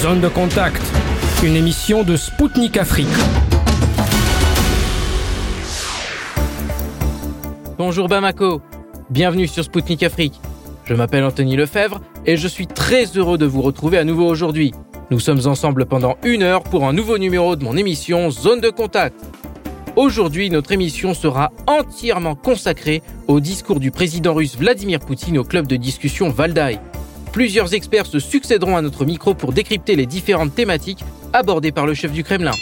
Zone de contact, une émission de Spoutnik Afrique. Bonjour Bamako, bienvenue sur Spoutnik Afrique. Je m'appelle Anthony Lefebvre et je suis très heureux de vous retrouver à nouveau aujourd'hui. Nous sommes ensemble pendant une heure pour un nouveau numéro de mon émission Zone de contact. Aujourd'hui, notre émission sera entièrement consacrée au discours du président russe Vladimir Poutine au club de discussion Valdai. Plusieurs experts se succéderont à notre micro pour décrypter les différentes thématiques abordées par le chef du Kremlin.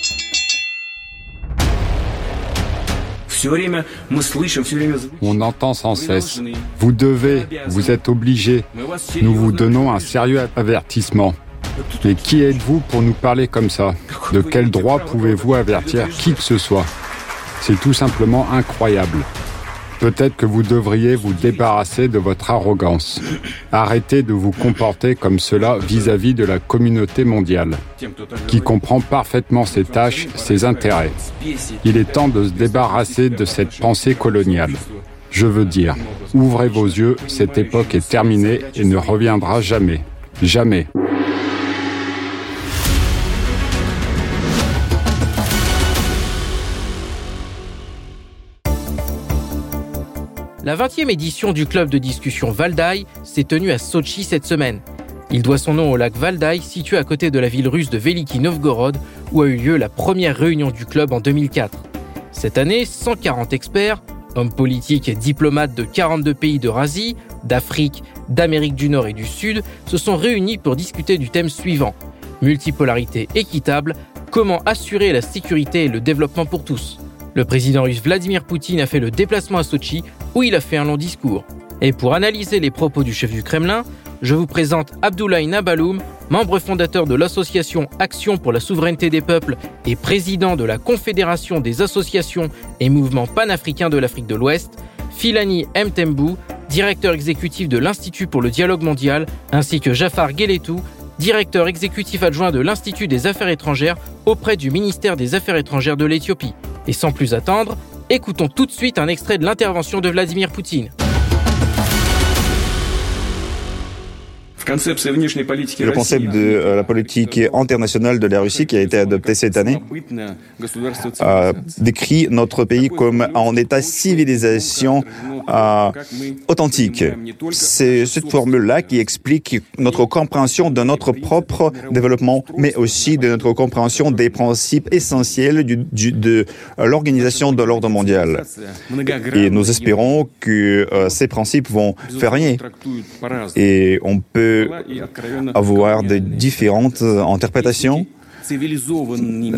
On entend sans cesse. Vous devez, vous êtes obligé. Nous vous donnons un sérieux avertissement. Et qui êtes-vous pour nous parler comme ça? De quel droit pouvez-vous avertir qui que ce soit? C'est tout simplement incroyable. Peut-être que vous devriez vous débarrasser de votre arrogance. Arrêtez de vous comporter comme cela vis-à-vis de la communauté mondiale, qui comprend parfaitement ses tâches, ses intérêts. Il est temps de se débarrasser de cette pensée coloniale. Je veux dire, ouvrez vos yeux, cette époque est terminée et ne reviendra jamais. Jamais. La 20e édition du club de discussion Valdai s'est tenue à Sochi cette semaine. Il doit son nom au lac Valdai, situé à côté de la ville russe de Veliki Novgorod, où a eu lieu la première réunion du club en 2004. Cette année, 140 experts, hommes politiques et diplomates de 42 pays d'Eurasie, d'Afrique, d'Amérique du Nord et du Sud, se sont réunis pour discuter du thème suivant multipolarité équitable, comment assurer la sécurité et le développement pour tous? Le président russe Vladimir Poutine a fait le déplacement à Sochi où il a fait un long discours. Et pour analyser les propos du chef du Kremlin, je vous présente Abdoulaye Nabaloum, membre fondateur de l'association Action pour la souveraineté des peuples et président de la Confédération des associations et mouvements panafricains de l'Afrique de l'Ouest, Filani Mtembou, directeur exécutif de l'Institut pour le dialogue mondial, ainsi que Jafar Geletou, directeur exécutif adjoint de l'Institut des affaires étrangères auprès du ministère des Affaires étrangères de l'Éthiopie. Et sans plus attendre, écoutons tout de suite un extrait de l'intervention de Vladimir Poutine. Le concept de euh, la politique internationale de la Russie qui a été adopté cette année euh, décrit notre pays comme en état civilisation euh, authentique. C'est cette formule-là qui explique notre compréhension de notre propre développement, mais aussi de notre compréhension des principes essentiels du, du, de l'organisation de l'ordre mondial. Et nous espérons que euh, ces principes vont faire rien. Et on peut avoir de différentes interprétations.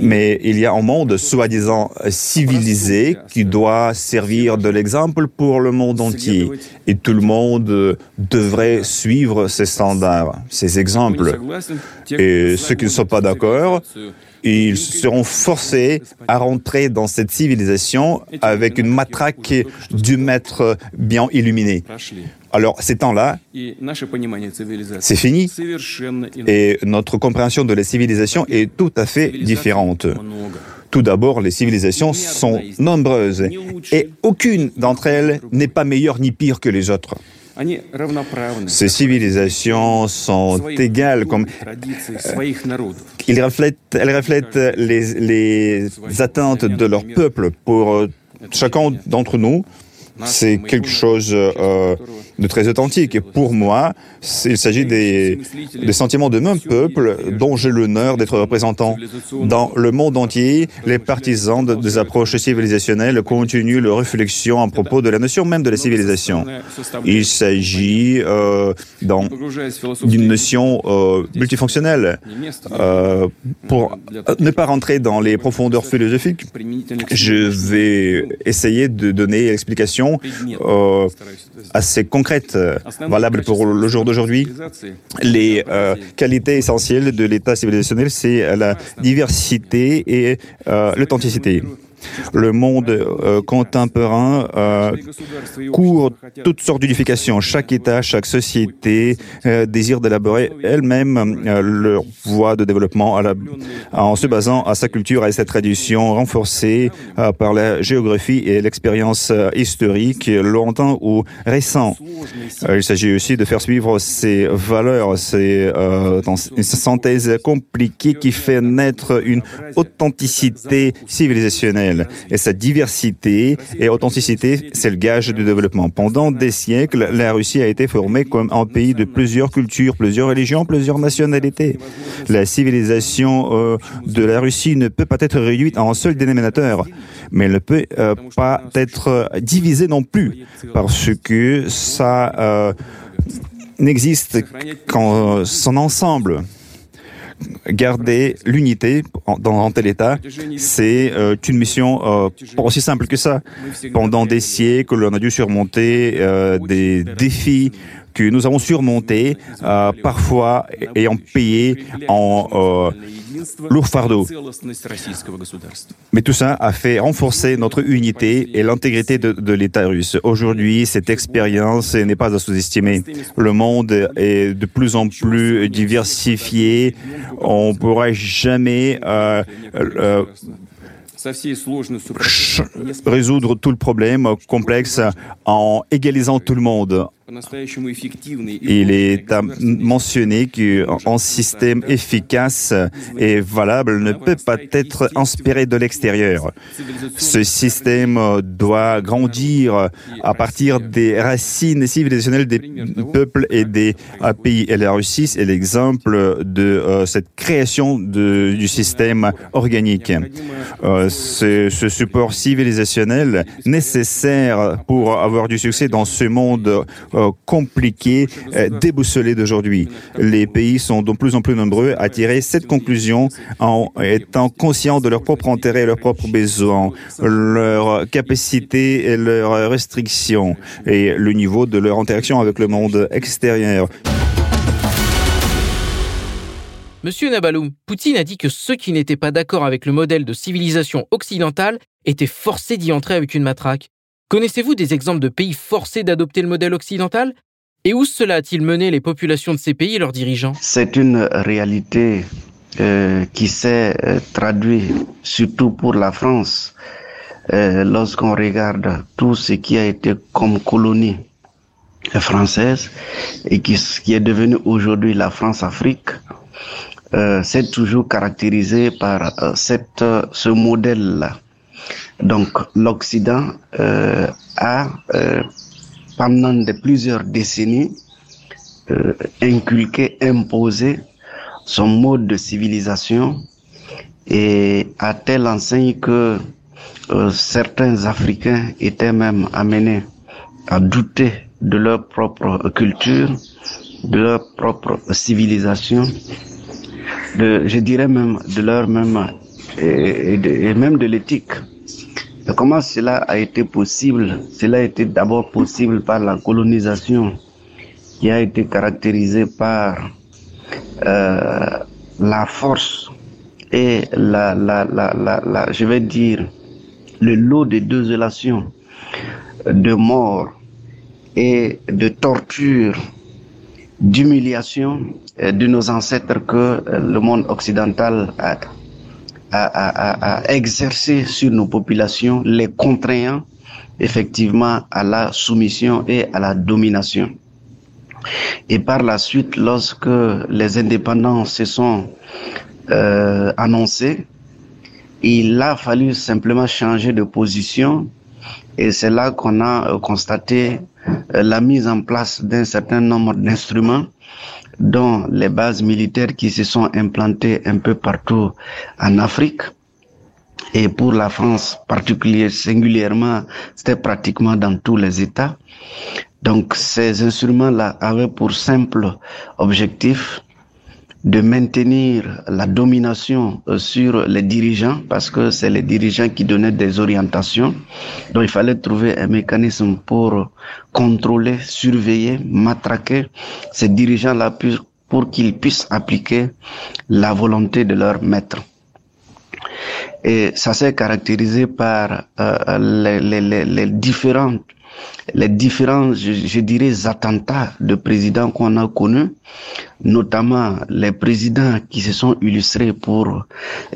Mais il y a un monde soi-disant civilisé qui doit servir de l'exemple pour le monde entier. Et tout le monde devrait suivre ces standards, ces exemples. Et ceux qui ne sont pas d'accord, ils seront forcés à rentrer dans cette civilisation avec une matraque du maître bien illuminé. Alors, ces temps-là, c'est fini. Et notre compréhension de la civilisation est tout à fait différente. Tout d'abord, les civilisations sont nombreuses et aucune d'entre elles n'est pas meilleure ni pire que les autres. Ces civilisations sont égales comme elles reflètent, elles reflètent les, les attentes de leur peuple pour chacun d'entre nous. C'est quelque chose euh, de très authentique. Et pour moi, il s'agit des, sentiments de mon peuple dont j'ai l'honneur d'être représentant. Dans le monde entier, les partisans de, des approches civilisationnelles continuent leur réflexion à propos de la notion même de la civilisation. Il s'agit euh, d'une notion euh, multifonctionnelle. Euh, pour ne pas rentrer dans les profondeurs philosophiques, je vais essayer de donner l'explication euh, assez concrète, valable pour le jour d'aujourd'hui. Les euh, qualités essentielles de l'État civilisationnel, c'est la diversité et euh, l'authenticité. Le monde contemporain court toutes sortes d'unifications. Chaque État, chaque société désire d'élaborer elle-même leur voie de développement en se basant à sa culture et à sa tradition renforcée par la géographie et l'expérience historique longtemps ou récent. Il s'agit aussi de faire suivre ces valeurs, euh, une synthèse compliquée qui fait naître une authenticité civilisationnelle. Et cette diversité et authenticité, c'est le gage du développement. Pendant des siècles, la Russie a été formée comme un pays de plusieurs cultures, plusieurs religions, plusieurs nationalités. La civilisation euh, de la Russie ne peut pas être réduite à un seul dénominateur, mais elle ne peut euh, pas être divisée non plus, parce que ça euh, n'existe qu'en son ensemble. Garder l'unité dans un tel état, c'est euh, une mission euh, aussi simple que ça. Pendant des siècles, on a dû surmonter euh, des défis que nous avons surmontés, euh, parfois ayant payé en lourd fardeau. Mais tout ça a fait renforcer notre unité et l'intégrité de, de l'État russe. Aujourd'hui, cette expérience n'est pas à sous-estimer. Le monde est de plus en plus diversifié. On ne pourra jamais euh, euh, résoudre tout le problème complexe en égalisant tout le monde, il est à mentionner qu'un système efficace et valable ne peut pas être inspiré de l'extérieur. Ce système doit grandir à partir des racines civilisationnelles des peuples et des pays. Et la Russie est l'exemple de euh, cette création de, du système organique. Euh, ce, ce support civilisationnel nécessaire pour avoir du succès dans ce monde euh, compliqué, euh, déboussolé d'aujourd'hui. Les pays sont de plus en plus nombreux à tirer cette conclusion en étant conscients de leur propre intérêt et leurs propres besoins, leurs capacités et leurs restrictions et le niveau de leur interaction avec le monde extérieur. Monsieur Nabaloum, Poutine a dit que ceux qui n'étaient pas d'accord avec le modèle de civilisation occidentale étaient forcés d'y entrer avec une matraque. Connaissez-vous des exemples de pays forcés d'adopter le modèle occidental? Et où cela a-t-il mené les populations de ces pays et leurs dirigeants? C'est une réalité euh, qui s'est euh, traduite surtout pour la France euh, lorsqu'on regarde tout ce qui a été comme colonie française et qui, qui est devenu aujourd'hui la France-Afrique. C'est toujours caractérisé par ce modèle-là donc l'Occident euh, a, euh, pendant de plusieurs décennies, euh, inculqué, imposé son mode de civilisation et à telle enseigne que certains Africains étaient même amenés à douter de leur propre culture, de leur propre civilisation, de, je dirais même de leur même et même de l'éthique. Comment cela a été possible? Cela a été d'abord possible par la colonisation qui a été caractérisée par euh, la force et la, la, la, la, je vais dire, le lot de désolation, de mort et de torture, d'humiliation de nos ancêtres que le monde occidental a à, à, à, exercer sur nos populations, les contraignant effectivement à la soumission et à la domination. Et par la suite, lorsque les indépendants se sont euh, annoncés, il a fallu simplement changer de position et c'est là qu'on a constaté la mise en place d'un certain nombre d'instruments dont les bases militaires qui se sont implantées un peu partout en Afrique. Et pour la France particulièrement, singulièrement, c'était pratiquement dans tous les États. Donc ces instruments-là avaient pour simple objectif de maintenir la domination euh, sur les dirigeants parce que c'est les dirigeants qui donnaient des orientations. Donc il fallait trouver un mécanisme pour contrôler, surveiller, matraquer ces dirigeants-là pour qu'ils puissent appliquer la volonté de leur maître. Et ça s'est caractérisé par euh, les, les, les, les différentes les différents, je, dirais, attentats de présidents qu'on a connus, notamment les présidents qui se sont illustrés pour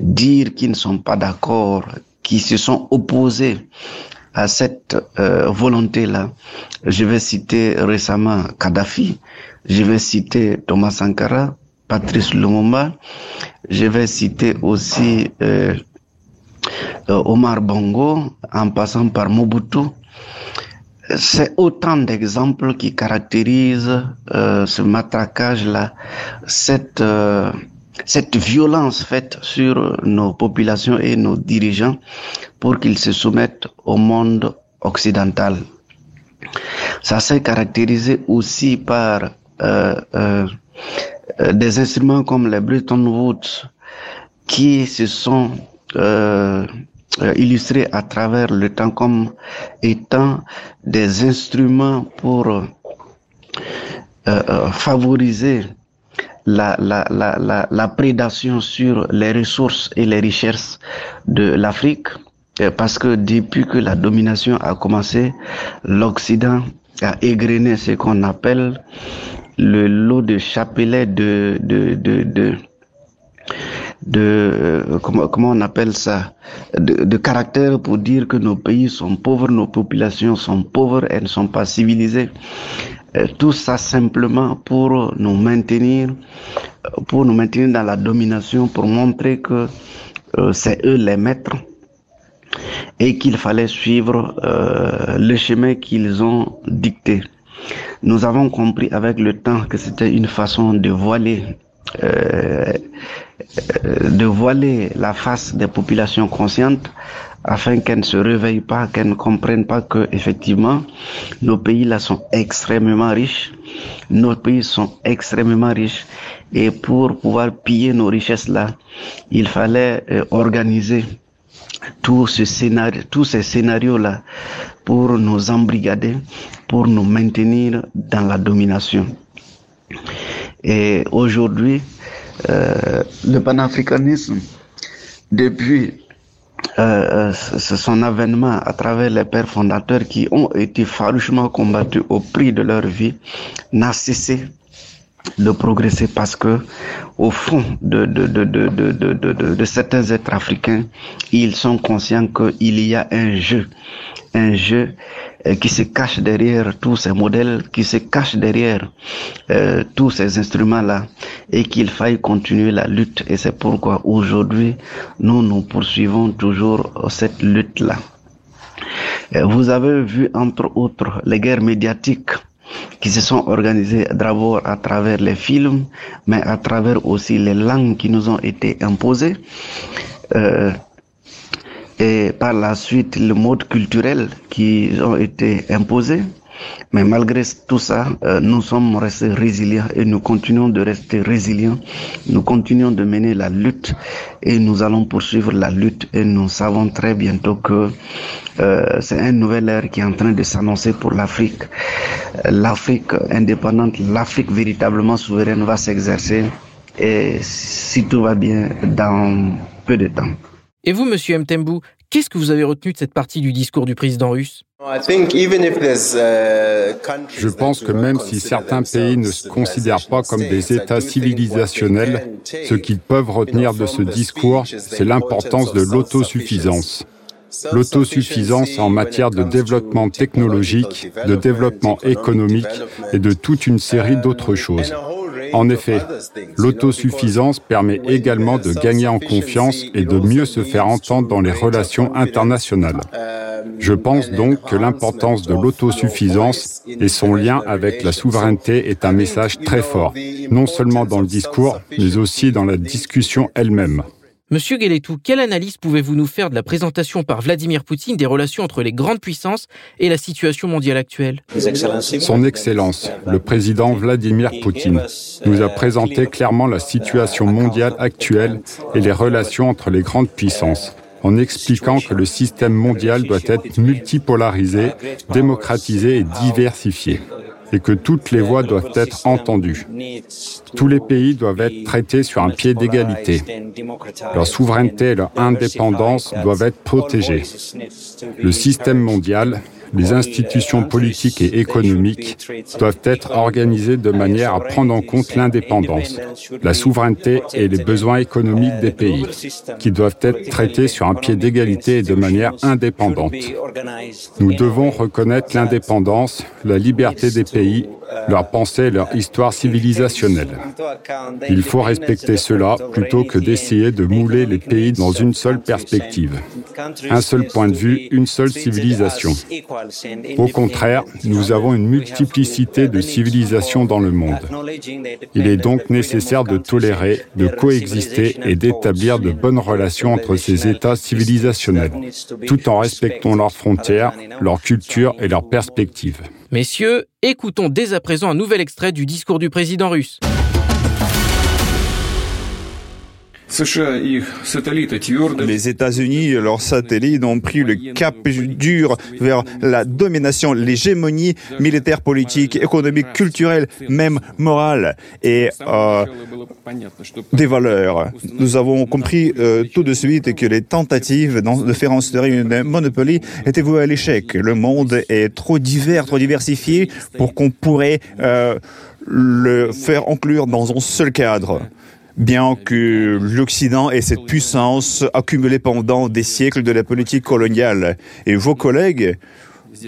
dire qu'ils ne sont pas d'accord, qui se sont opposés à cette euh, volonté-là. Je vais citer récemment Kadhafi, je vais citer Thomas Sankara, Patrice Lumumba, je vais citer aussi euh, euh, Omar Bongo, en passant par Mobutu, c'est autant d'exemples qui caractérisent euh, ce matraquage-là, cette, euh, cette violence faite sur nos populations et nos dirigeants pour qu'ils se soumettent au monde occidental. Ça s'est caractérisé aussi par euh, euh des instruments comme les Bretton Woods qui se sont euh, illustrés à travers le temps comme étant des instruments pour euh, euh, favoriser la, la, la, la, prédation sur les ressources et les richesses de l'Afrique. Parce que depuis que la domination a commencé, l'Occident a égrené ce qu'on appelle le lot de chapelets de, de, de, de de euh, comment, comment on appelle ça de, de, caractère pour dire que nos pays sont pauvres, nos populations sont pauvres, elles ne sont pas civilisées. Euh, tout ça simplement pour nous maintenir, pour nous maintenir dans la domination, pour montrer que euh, c'est eux les maîtres et qu'il fallait suivre euh, le chemin qu'ils ont dicté. Nous avons compris avec le temps que c'était une façon de voiler euh, de voiler la face des populations conscientes afin qu'elles ne se réveillent pas, qu'elles ne comprennent pas que effectivement nos pays là sont extrêmement riches, nos pays sont extrêmement riches et pour pouvoir piller nos richesses là, il fallait euh, organiser tous ces scénarios là pour nous embrigader, pour nous maintenir dans la domination. Et aujourd'hui, euh, le panafricanisme, depuis euh, son avènement à travers les pères fondateurs qui ont été farouchement combattus au prix de leur vie, n'a cessé de progresser parce que au fond de, de, de, de, de, de, certains êtres africains, ils sont conscients qu'il y a un jeu, un jeu euh, qui se cache derrière tous ces modèles, qui se cache derrière euh, tous ces instruments-là et qu'il faille continuer la lutte. Et c'est pourquoi aujourd'hui, nous, nous poursuivons toujours cette lutte-là. Euh, vous avez vu, entre autres, les guerres médiatiques qui se sont organisées d'abord à travers les films, mais à travers aussi les langues qui nous ont été imposées. Euh, et par la suite le mode culturel qui ont été imposés. Mais malgré tout ça, euh, nous sommes restés résilients et nous continuons de rester résilients. Nous continuons de mener la lutte et nous allons poursuivre la lutte et nous savons très bientôt que euh, c'est un nouvel ère qui est en train de s'annoncer pour l'Afrique. L'Afrique indépendante, l'Afrique véritablement souveraine va s'exercer et si tout va bien dans peu de temps. Et vous, monsieur Mtembu, qu'est-ce que vous avez retenu de cette partie du discours du président russe? Je pense que même si certains pays ne se considèrent pas comme des États civilisationnels, ce qu'ils peuvent retenir de ce discours, c'est l'importance de l'autosuffisance. L'autosuffisance en matière de développement technologique, de développement économique et de toute une série d'autres choses. En effet, l'autosuffisance permet également de gagner en confiance et de mieux se faire entendre dans les relations internationales. Je pense donc que l'importance de l'autosuffisance et son lien avec la souveraineté est un message très fort, non seulement dans le discours, mais aussi dans la discussion elle-même. Monsieur Guéletou, quelle analyse pouvez-vous nous faire de la présentation par Vladimir Poutine des relations entre les grandes puissances et la situation mondiale actuelle? Son Excellence, le président Vladimir Poutine, nous a présenté clairement la situation mondiale actuelle et les relations entre les grandes puissances en expliquant que le système mondial doit être multipolarisé, démocratisé et diversifié. Et que toutes les voix doivent être entendues. Tous les pays doivent être traités sur un pied d'égalité. Leur souveraineté et leur indépendance doivent être protégées. Le système mondial, les institutions politiques et économiques doivent être organisées de manière à prendre en compte l'indépendance, la souveraineté et les besoins économiques des pays, qui doivent être traités sur un pied d'égalité et de manière indépendante. Nous devons reconnaître l'indépendance, la liberté des pays leur pensée et leur histoire civilisationnelle. Il faut respecter cela plutôt que d'essayer de mouler les pays dans une seule perspective. Un seul point de vue, une seule civilisation. Au contraire, nous avons une multiplicité de civilisations dans le monde. Il est donc nécessaire de tolérer, de coexister et d'établir de bonnes relations entre ces États civilisationnels, tout en respectant leurs frontières, leur culture et leurs perspectives. Messieurs, écoutons dès à présent un nouvel extrait du discours du président russe. Les États-Unis leurs satellites ont pris le cap dur vers la domination, l'hégémonie militaire, politique, économique, culturelle, même morale et euh, des valeurs. Nous avons compris euh, tout de suite que les tentatives de faire instaurer une monopolie étaient vouées à l'échec. Le monde est trop divers, trop diversifié pour qu'on pourrait euh, le faire inclure dans un seul cadre bien que l'Occident ait cette puissance accumulée pendant des siècles de la politique coloniale. Et vos collègues,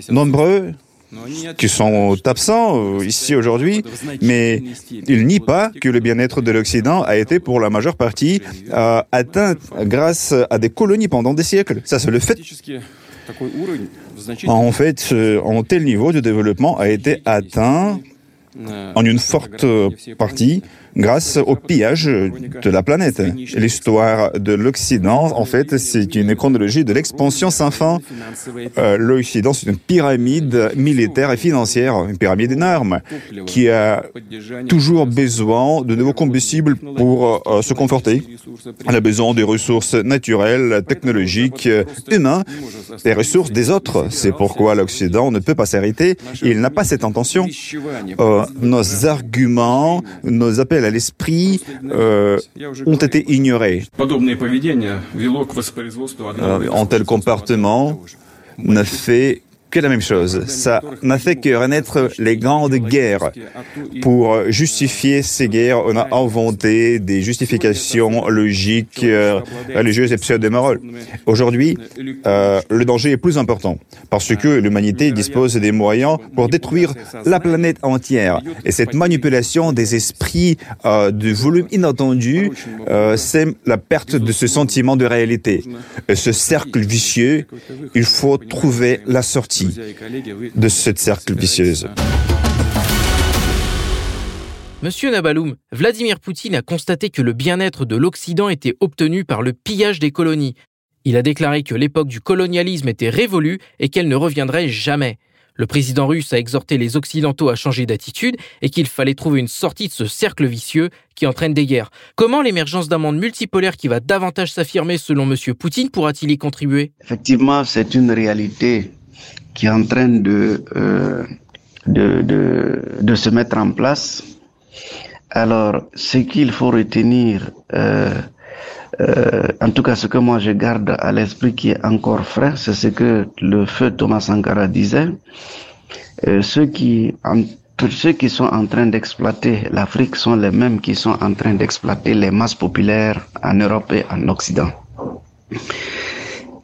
nombreux, qui sont absents ici aujourd'hui, mais ils nient pas que le bien-être de l'Occident a été pour la majeure partie euh, atteint grâce à des colonies pendant des siècles. Ça, c'est le fait. En fait, un tel niveau de développement a été atteint en une forte partie grâce au pillage de la planète. L'histoire de l'Occident, en fait, c'est une chronologie de l'expansion sans fin. Euh, L'Occident, c'est une pyramide militaire et financière, une pyramide énorme, qui a toujours besoin de nouveaux combustibles pour euh, se conforter. Elle a besoin des ressources naturelles, technologiques, humaines, des ressources des autres. C'est pourquoi l'Occident ne peut pas s'arrêter. Il n'a pas cette intention. Euh, nos arguments, nos appels à l'esprit euh, ont été ignorés. Euh, un tel comportement n'a fait que la même chose. Ça n'a fait que renaître les grandes guerres. Pour justifier ces guerres, on a inventé des justifications logiques, euh, religieuses et pseudo-morales. Aujourd'hui, euh, le danger est plus important parce que l'humanité dispose des moyens pour détruire la planète entière. Et cette manipulation des esprits euh, de volume inattendu, euh, c'est la perte de ce sentiment de réalité. Ce cercle vicieux, il faut trouver la sortie de cette cercle vicieuse. Monsieur Nabaloum, Vladimir Poutine a constaté que le bien-être de l'Occident était obtenu par le pillage des colonies. Il a déclaré que l'époque du colonialisme était révolue et qu'elle ne reviendrait jamais. Le président russe a exhorté les Occidentaux à changer d'attitude et qu'il fallait trouver une sortie de ce cercle vicieux qui entraîne des guerres. Comment l'émergence d'un monde multipolaire qui va davantage s'affirmer selon M. Poutine pourra-t-il y contribuer? Effectivement, c'est une réalité qui est en train de, euh, de, de, de, se mettre en place. Alors, ce qu'il faut retenir, euh, euh, en tout cas ce que moi je garde à l'esprit qui est encore frais, c'est ce que le feu Thomas Sankara disait. Euh, ceux qui ceux qui sont en train d'exploiter l'Afrique sont les mêmes qui sont en train d'exploiter les masses populaires en Europe et en Occident.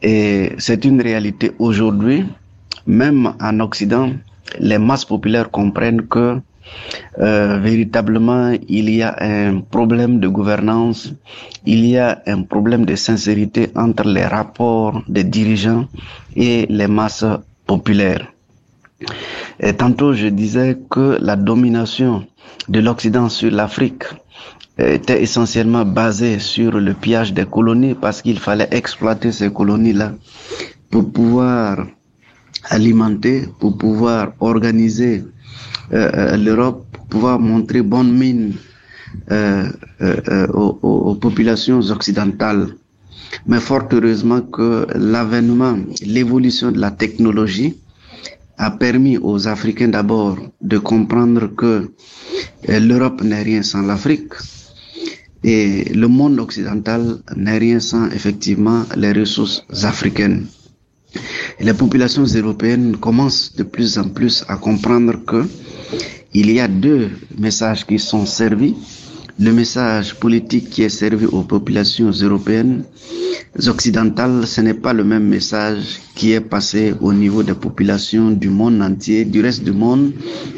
Et c'est une réalité aujourd'hui même en Occident, les masses populaires comprennent que euh, véritablement il y a un problème de gouvernance, il y a un problème de sincérité entre les rapports des dirigeants et les masses populaires. Et tantôt je disais que la domination de l'Occident sur l'Afrique était essentiellement basée sur le pillage des colonies parce qu'il fallait exploiter ces colonies-là pour pouvoir alimenter, pour pouvoir organiser euh, euh, l'Europe, pour pouvoir montrer bonne mine euh, aux, aux, populations occidentales. Mais fort heureusement que l'avènement, l'évolution de la technologie a permis aux Africains d'abord de comprendre que l'Europe n'est rien sans l'Afrique et le monde occidental n'est rien sans effectivement les ressources africaines. Les populations européennes commencent de plus en plus à comprendre que il y a deux messages qui sont servis. Le message politique qui est servi aux populations européennes occidentales, ce n'est pas le même message qui est passé au niveau des populations du monde entier, du reste du monde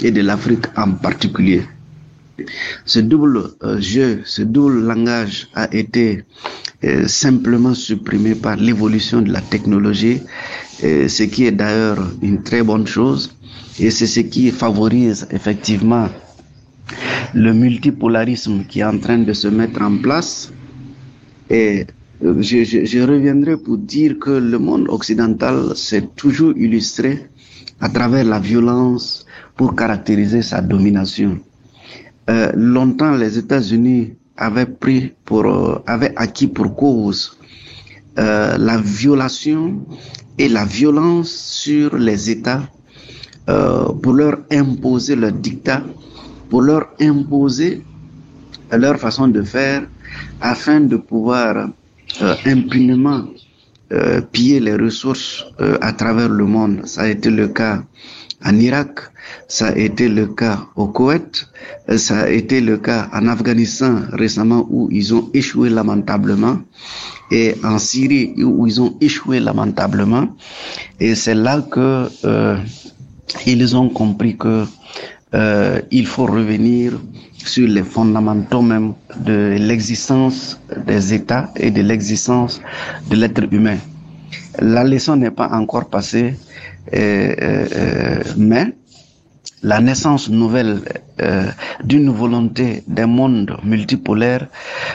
et de l'Afrique en particulier. Ce double euh, jeu, ce double langage a été euh, simplement supprimé par l'évolution de la technologie, euh, ce qui est d'ailleurs une très bonne chose et c'est ce qui favorise effectivement le multipolarisme qui est en train de se mettre en place. Et je, je, je reviendrai pour dire que le monde occidental s'est toujours illustré à travers la violence pour caractériser sa domination. Euh, longtemps, les États-Unis avaient pris pour, euh, avaient acquis pour cause euh, la violation et la violence sur les États euh, pour leur imposer leur dictat, pour leur imposer leur façon de faire afin de pouvoir euh, impunément euh, piller les ressources euh, à travers le monde. Ça a été le cas en Irak, ça a été le cas au Koweït, euh, ça a été le cas en Afghanistan récemment où ils ont échoué lamentablement et en Syrie où ils ont échoué lamentablement. Et c'est là que euh, ils ont compris que euh, il faut revenir sur les fondamentaux même de l'existence des États et de l'existence de l'être humain. La leçon n'est pas encore passée, euh, euh, mais la naissance nouvelle euh, d'une volonté d'un monde multipolaire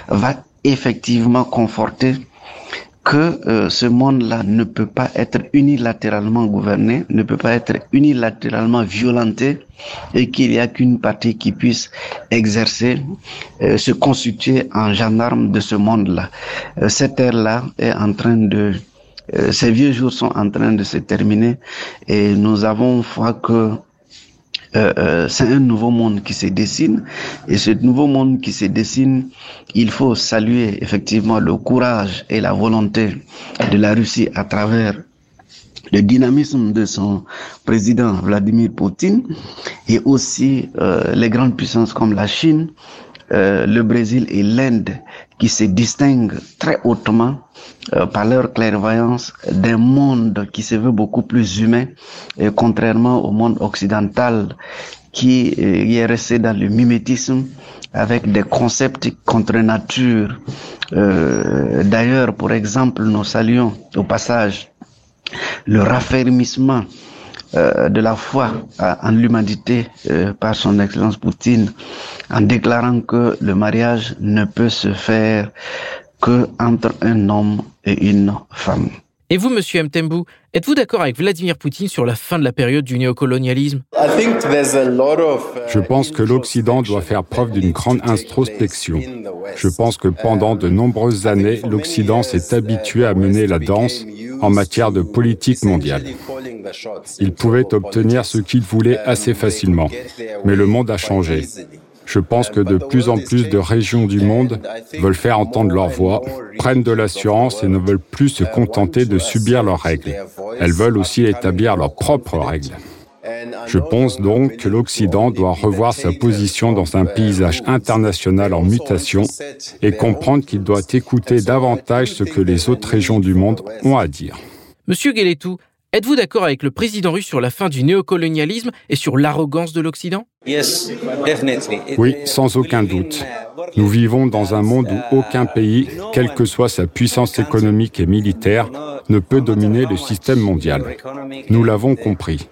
va effectivement conforter que euh, ce monde-là ne peut pas être unilatéralement gouverné, ne peut pas être unilatéralement violenté et qu'il n'y a qu'une partie qui puisse exercer, euh, se constituer en gendarme de ce monde-là. Euh, cette ère-là est en train de... euh, ces vieux jours sont en train de se terminer et nous avons foi que euh, euh, c'est un nouveau monde qui se dessine. Et ce nouveau monde qui se dessine, il faut saluer effectivement le courage et la volonté de la Russie à travers le dynamisme de son président Vladimir Poutine et aussi euh, les grandes puissances comme la Chine, euh, le Brésil et l'Inde qui se distinguent très hautement euh, par leur clairvoyance d'un monde qui se veut beaucoup plus humain, et contrairement au monde occidental qui euh, est resté dans le mimétisme avec des concepts contre nature. Euh, D'ailleurs, pour exemple, nous saluons au passage le raffermissement euh, de la foi en l'humanité euh, par son Excellence Poutine en déclarant que le mariage ne peut se faire que entre un homme et une femme. Et vous, monsieur Mtembu, êtes-vous d'accord avec Vladimir Poutine sur la fin de la période du néocolonialisme? Je pense que l'Occident doit faire preuve d'une grande introspection. Je pense que pendant de nombreuses années, l'Occident s'est habitué à mener la danse en matière de politique mondiale. Il pouvait obtenir ce qu'il voulait assez facilement, mais le monde a changé. Je pense que de plus en plus de régions du monde veulent faire entendre leur voix, prennent de l'assurance et ne veulent plus se contenter de subir leurs règles. Elles veulent aussi établir leurs propres règles. Je pense donc que l'Occident doit revoir sa position dans un paysage international en mutation et comprendre qu'il doit écouter davantage ce que les autres régions du monde ont à dire. Monsieur Guéletou, êtes-vous d'accord avec le président russe sur la fin du néocolonialisme et sur l'arrogance de l'Occident? Oui, sans aucun doute. Nous vivons dans un monde où aucun pays, quelle que soit sa puissance économique et militaire, ne peut dominer le système mondial. Nous l'avons compris.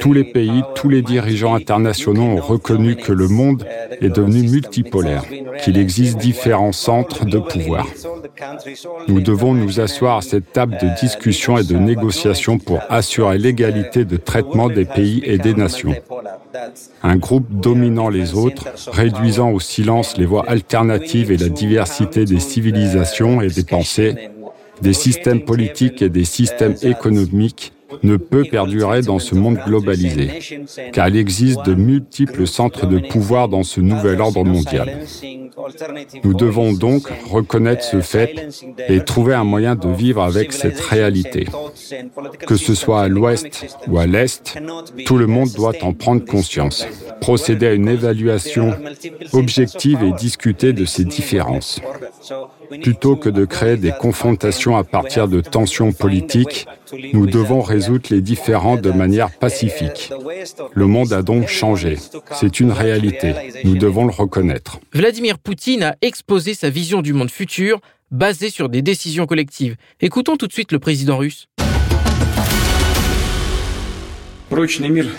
Tous les pays, tous les dirigeants internationaux ont reconnu que le monde est devenu multipolaire, qu'il existe différents centres de pouvoir. Nous devons nous asseoir à cette table de discussion et de négociation pour assurer l'égalité de traitement des pays et des nations. Un groupe dominant les autres, réduisant au silence les voies alternatives et la diversité des civilisations et des pensées, des systèmes politiques et des systèmes économiques ne peut perdurer dans ce monde globalisé, car il existe de multiples centres de pouvoir dans ce nouvel ordre mondial. Nous devons donc reconnaître ce fait et trouver un moyen de vivre avec cette réalité. Que ce soit à l'ouest ou à l'est, tout le monde doit en prendre conscience, procéder à une évaluation objective et discuter de ces différences. Plutôt que de créer des confrontations à partir de tensions politiques, nous devons résoudre les différends de manière pacifique. Le monde a donc changé. C'est une réalité. Nous devons le reconnaître. Vladimir Poutine a exposé sa vision du monde futur basée sur des décisions collectives. Écoutons tout de suite le président russe.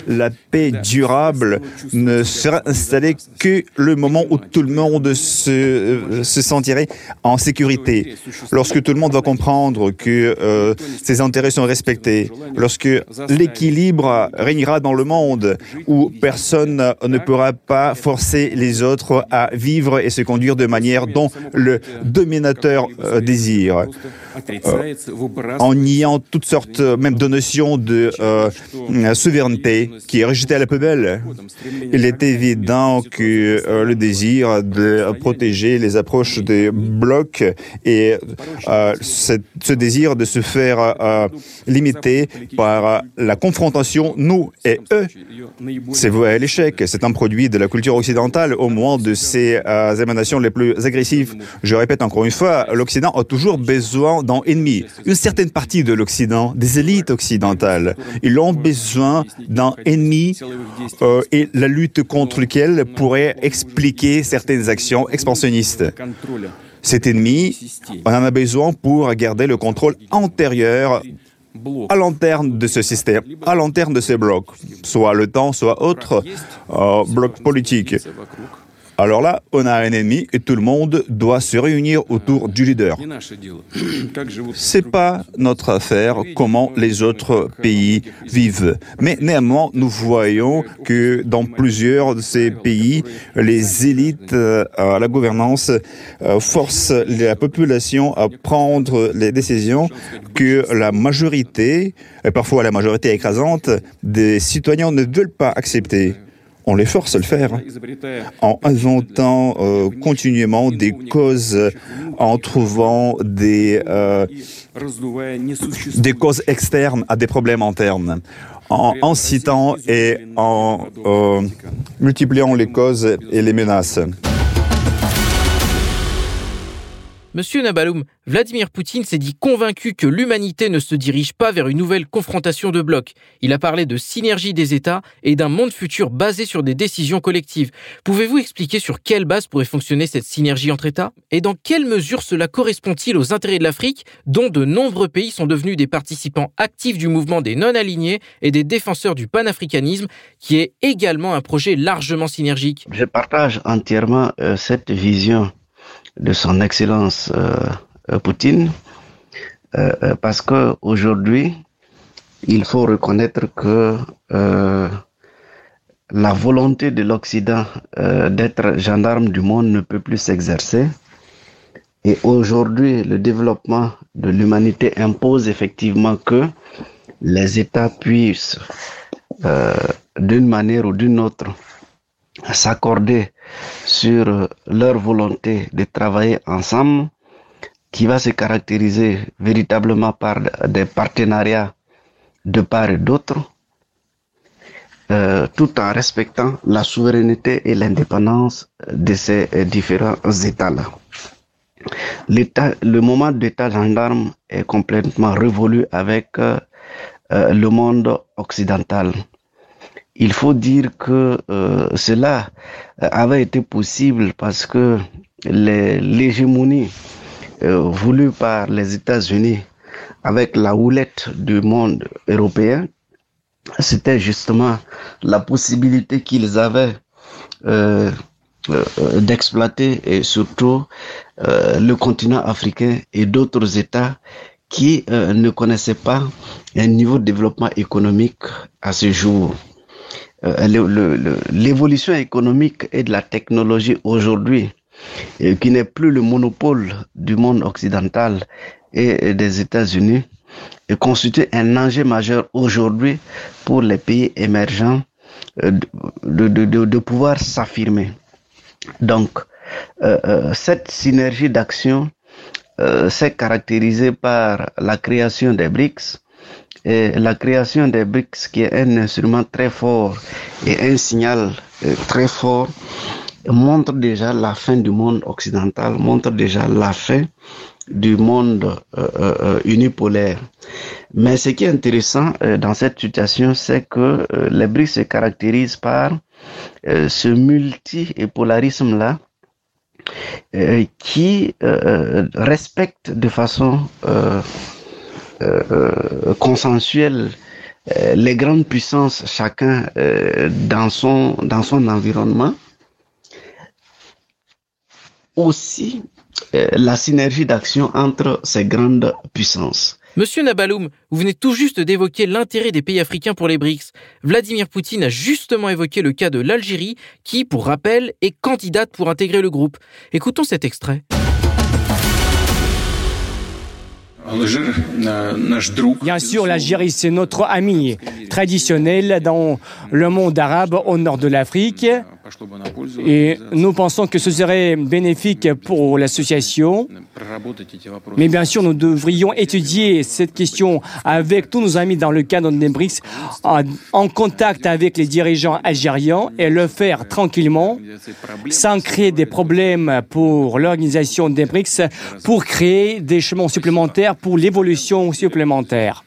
La paix durable ne sera installée que le moment où tout le monde se, euh, se sentirait en sécurité. Lorsque tout le monde va comprendre que euh, ses intérêts sont respectés, lorsque l'équilibre régnera dans le monde, où personne ne pourra pas forcer les autres à vivre et se conduire de manière dont le dominateur euh, désire. En niant toutes sortes même de notions de souveraineté qui est rejetée à la poubelle. Il est évident que euh, le désir de protéger les approches des blocs et ce désir de se faire limiter par la confrontation nous et eux, c'est voué à l'échec. C'est un produit de la culture occidentale au moins de ses émanations les plus agressives. Je répète encore une fois, l'Occident a toujours besoin ennemi. Une certaine partie de l'Occident, des élites occidentales, ils ont besoin d'un ennemi euh, et la lutte contre lequel pourrait expliquer certaines actions expansionnistes. Cet ennemi, on en a besoin pour garder le contrôle antérieur à l'interne de ce système, à l'interne de ces blocs, soit le temps, soit autre euh, bloc politique. Alors là, on a un ennemi et tout le monde doit se réunir autour du leader. C'est pas notre affaire comment les autres pays vivent. Mais néanmoins, nous voyons que dans plusieurs de ces pays, les élites euh, à la gouvernance euh, forcent la population à prendre les décisions que la majorité, et parfois la majorité écrasante, des citoyens ne veulent pas accepter on les force à le faire en inventant euh, continuellement des causes, en trouvant des, euh, des causes externes à des problèmes internes, en, en citant et en euh, multipliant les causes et les menaces. Monsieur Nabaloum, Vladimir Poutine s'est dit convaincu que l'humanité ne se dirige pas vers une nouvelle confrontation de blocs. Il a parlé de synergie des États et d'un monde futur basé sur des décisions collectives. Pouvez-vous expliquer sur quelle base pourrait fonctionner cette synergie entre États Et dans quelle mesure cela correspond-il aux intérêts de l'Afrique, dont de nombreux pays sont devenus des participants actifs du mouvement des non-alignés et des défenseurs du panafricanisme, qui est également un projet largement synergique? Je partage entièrement euh, cette vision de son Excellence euh, euh, Poutine, euh, parce que aujourd'hui, il faut reconnaître que la volonté de l'Occident d'être gendarme du monde ne peut plus s'exercer. Et aujourd'hui, le développement de l'humanité impose effectivement que les États puissent, d'une manière ou d'une autre, s'accorder sur leur volonté de travailler ensemble, qui va se caractériser véritablement par des partenariats de part et d'autre, euh, tout en respectant la souveraineté et l'indépendance de ces différents États-là. le moment d'état gendarme est complètement révolu avec euh, euh, le monde occidental. Il faut dire que euh, cela avait été possible parce que l'hégémonie euh, voulue par les États-Unis avec la houlette du monde européen, c'était justement la possibilité qu'ils avaient euh, d'exploiter et surtout le continent africain et d'autres États qui ne connaissaient pas un niveau de développement économique à ce jour. Euh, l'évolution économique et de la technologie aujourd'hui, qui n'est plus le monopole du monde occidental et des États-Unis, constitue un enjeu majeur aujourd'hui pour les pays émergents euh, de, pouvoir s'affirmer. Donc, euh, euh, cette synergie d'action euh, s'est caractérisée par la création des BRICS, et la création des BRICS qui est un instrument très fort et un signal euh, très fort montre déjà la fin du monde occidental, montre déjà la fin du monde euh, euh, unipolaire. Mais ce qui est intéressant euh, dans cette situation, c'est que euh, les BRICS se caractérisent par euh, ce multi-polarisme-là euh, qui euh, respecte de façon euh, euh, euh, consensuelle euh, les grandes puissances, chacun euh, dans, son, dans son environnement. Aussi, euh, la synergie d'action entre ces grandes puissances. Monsieur Nabaloum, vous venez tout juste d'évoquer l'intérêt des pays africains pour les BRICS. Vladimir Poutine a justement évoqué le cas de l'Algérie, qui, pour rappel, est candidate pour intégrer le groupe. Écoutons cet extrait. Bien sûr, l'Algérie, c'est notre ami traditionnel dans le monde arabe au nord de l'Afrique. Et nous pensons que ce serait bénéfique pour l'association. Mais bien sûr, nous devrions étudier cette question avec tous nos amis dans le cadre des BRICS, en, contact avec les dirigeants algériens et le faire tranquillement, sans créer des problèmes pour l'organisation des BRICS, pour créer des chemins supplémentaires pour l'évolution supplémentaire.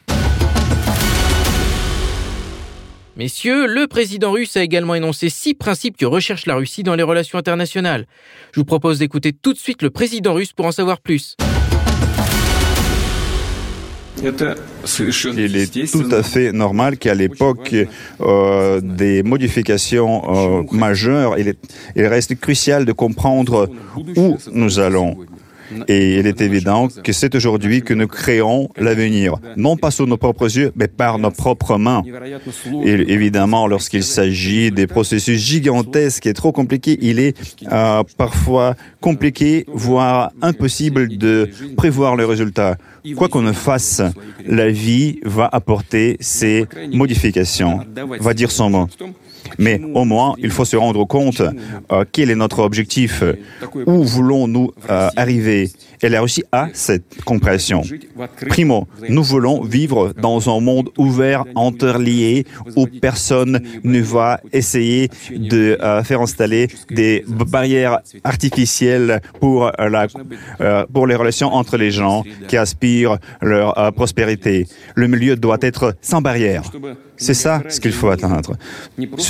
Messieurs, le président russe a également énoncé six principes que recherche la Russie dans les relations internationales. Je vous propose d'écouter tout de suite le président russe pour en savoir plus. Il est tout à fait normal qu'à l'époque euh, des modifications euh, majeures, il, est, il reste crucial de comprendre où nous allons. Et il est évident que c'est aujourd'hui que nous créons l'avenir, non pas sous nos propres yeux, mais par nos propres mains. Et évidemment, lorsqu'il s'agit des processus gigantesques et trop compliqués, il est euh, parfois compliqué, voire impossible de prévoir le résultat. Quoi qu'on ne fasse, la vie va apporter ses modifications, va dire son mot. Mais au moins, il faut se rendre compte euh, quel est notre objectif, où voulons-nous euh, arriver? Et la Russie a cette compréhension. Primo, nous voulons vivre dans un monde ouvert, interlié, où personne ne va essayer de euh, faire installer des barrières artificielles pour, euh, la, euh, pour les relations entre les gens qui aspirent leur euh, prospérité. Le milieu doit être sans barrière. C'est ça ce qu'il faut atteindre.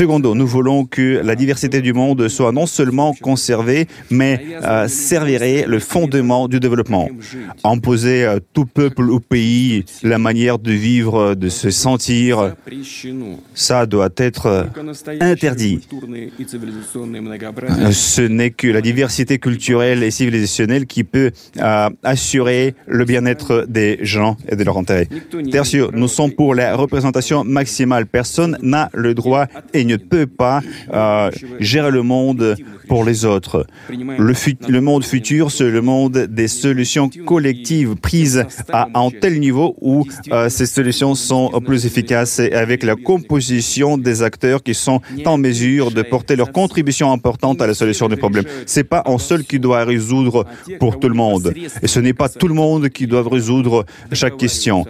Secondo, nous voulons que la diversité du monde soit non seulement conservée, mais euh, servirait le fondement du développement. Imposer à tout peuple ou pays la manière de vivre, de se sentir, ça doit être interdit. Ce n'est que la diversité culturelle et civilisationnelle qui peut euh, assurer le bien-être des gens et de leur intérêt. Tertio, nous sommes pour la représentation maximale. Personne n'a le droit et ne peut pas euh, gérer le monde pour les autres. Le, le monde futur, c'est le monde des solutions collectives prises à un tel niveau où euh, ces solutions sont plus efficaces et avec la composition des acteurs qui sont en mesure de porter leur contribution importante à la solution des problèmes. C'est pas un seul qui doit résoudre pour tout le monde. Et ce n'est pas tout le monde qui doit résoudre chaque question.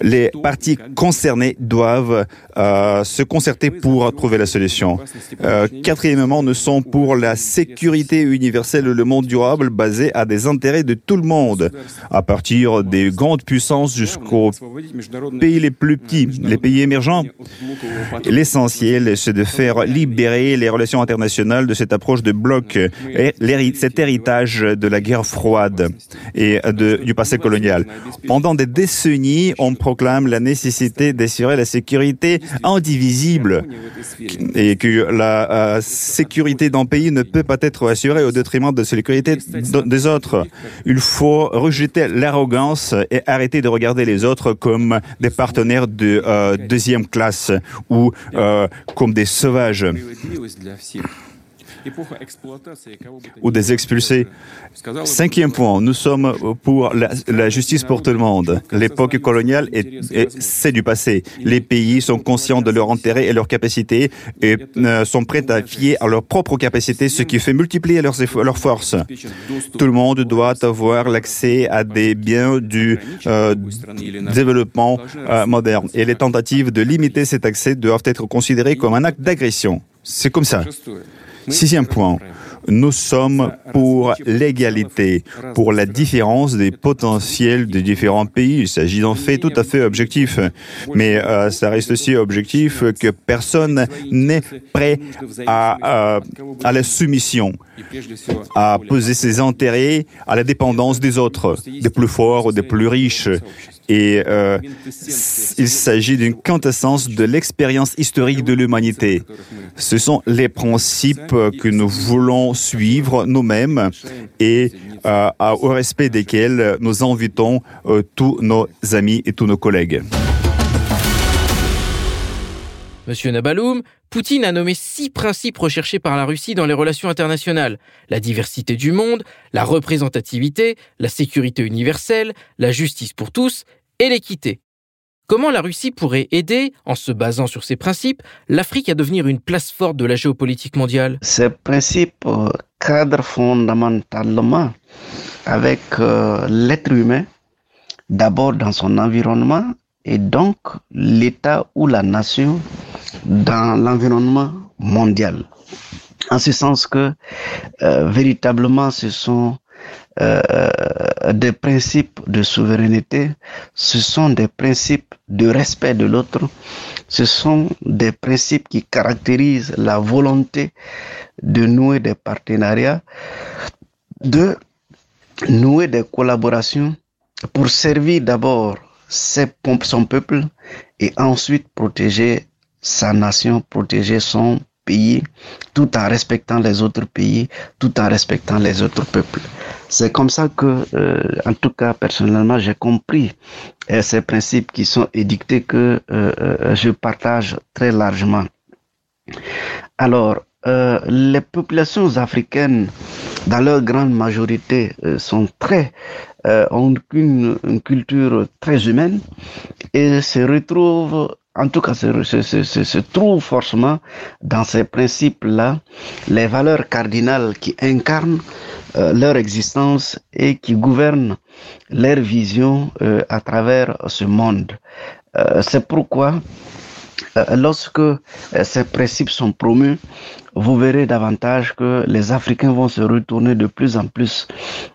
Les parties concernées doivent euh, se concerter pour trouver la solution. Euh, quatrièmement, nous sommes pour la sécurité universelle, le monde durable basé à des intérêts de tout le monde, à partir des grandes puissances jusqu'aux pays les plus petits, les pays émergents. L'essentiel, c'est de faire libérer les relations internationales de cette approche de bloc et cet héritage de la guerre froide et du passé colonial. Pendant des décennies, on proclame la nécessité d'assurer la sécurité indivisible et que la euh, sécurité d'un pays ne peut pas être assurée au détriment de la sécurité des autres. Il faut rejeter l'arrogance et arrêter de regarder les autres comme des partenaires de euh, deuxième classe ou euh, comme des sauvages. Ou des expulsés. Cinquième point, nous sommes pour la, justice pour tout le monde. L'époque coloniale, c'est du passé. Les pays sont conscients de leur intérêt et leurs capacités et euh, sont prêts à fier à leurs propres capacités, ce qui fait multiplier leurs, leurs forces. Tout le monde doit avoir l'accès à des biens du euh, développement euh, moderne. Et les tentatives de limiter cet accès doivent être considérées comme un acte d'agression. C'est comme ça. Sixième point. Nous sommes pour l'égalité, pour la différence des potentiels des différents pays. Il s'agit d'en fait tout à fait objectif. Mais euh, ça reste aussi objectif que personne n'est prêt à, euh, à la soumission, à poser ses intérêts à la dépendance des autres, des plus forts ou des plus riches. Et euh, il s'agit d'une quintessence de l'expérience historique de l'humanité. Ce sont les principes que nous voulons suivre nous-mêmes et euh, au respect desquels nous invitons euh, tous nos amis et tous nos collègues. Monsieur Nabaloum, Poutine a nommé six principes recherchés par la Russie dans les relations internationales. La diversité du monde, la représentativité, la sécurité universelle, la justice pour tous et l'équité. Comment la Russie pourrait aider, en se basant sur ces principes, l'Afrique à devenir une place forte de la géopolitique mondiale? Ces principes euh, cadrent fondamentalement avec euh, l'être humain, d'abord dans son environnement, et donc l'État ou la nation dans l'environnement mondial. En ce sens que euh, véritablement ce sont euh, des principes de souveraineté, ce sont des principes de respect de l'autre, ce sont des principes qui caractérisent la volonté de nouer des partenariats, de nouer des collaborations pour servir d'abord son peuple et ensuite protéger sa nation, protéger son tout en respectant les autres pays, tout en respectant les autres peuples. C'est comme ça que, euh, en tout cas, personnellement, j'ai compris euh, ces principes qui sont édictés que euh, je partage très largement. Alors, les populations africaines, dans leur grande majorité, sont très ont une, une, culture très humaine et se retrouvent en tout cas, se, se, trouve forcément dans ces principes-là les valeurs cardinales qui incarnent euh, leur existence et qui gouvernent leur vision euh, à travers ce monde. Euh, c'est pourquoi lorsque ces principes sont promus, vous verrez davantage que les Africains vont se retourner de plus en plus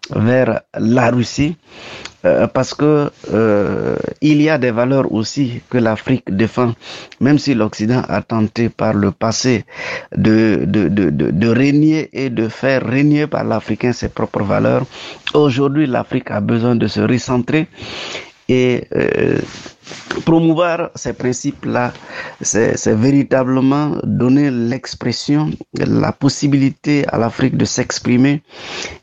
vers la Russie euh, parce que euh, il y a des valeurs aussi que l'Afrique défend, même si l'Occident a tenté par le passé de, de, de, de, régner et de faire régner par l'Africain ses propres valeurs. Aujourd'hui, l'Afrique a besoin de se recentrer et euh, promouvoir ces principes-là, c'est véritablement donner l'expression, la possibilité à l'Afrique de s'exprimer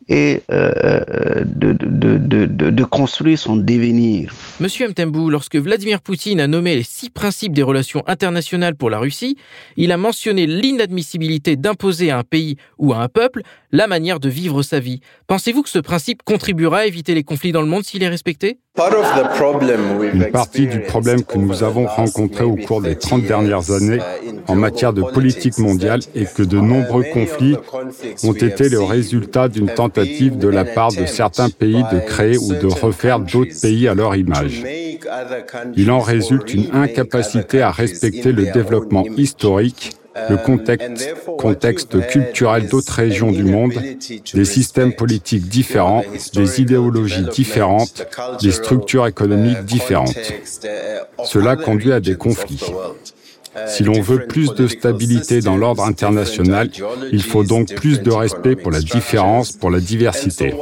et euh, de, de, de, de, construire son devenir. Monsieur Mtembou, lorsque Vladimir Poutine a nommé les six principes des relations internationales pour la Russie, il a mentionné l'inadmissibilité d'imposer à un pays ou à un peuple la manière de vivre sa vie. Pensez-vous que ce principe contribuera à éviter les conflits dans le monde s'il est respecté? Une partie du problème que nous avons rencontré au cours des 30 dernières années en matière de politique mondiale est que de nombreux conflits ont été le résultat d'une tentative de la part de certains pays de créer ou de refaire d'autres pays à leur image. Il en résulte une incapacité à respecter le développement historique le contexte, culturel d'autres régions du monde, des systèmes politiques différents, des idéologies différentes, des structures économiques différentes. Cela conduit à des conflits. Si l'on veut plus de stabilité dans l'ordre international, il faut donc plus de respect pour la différence, pour la diversité.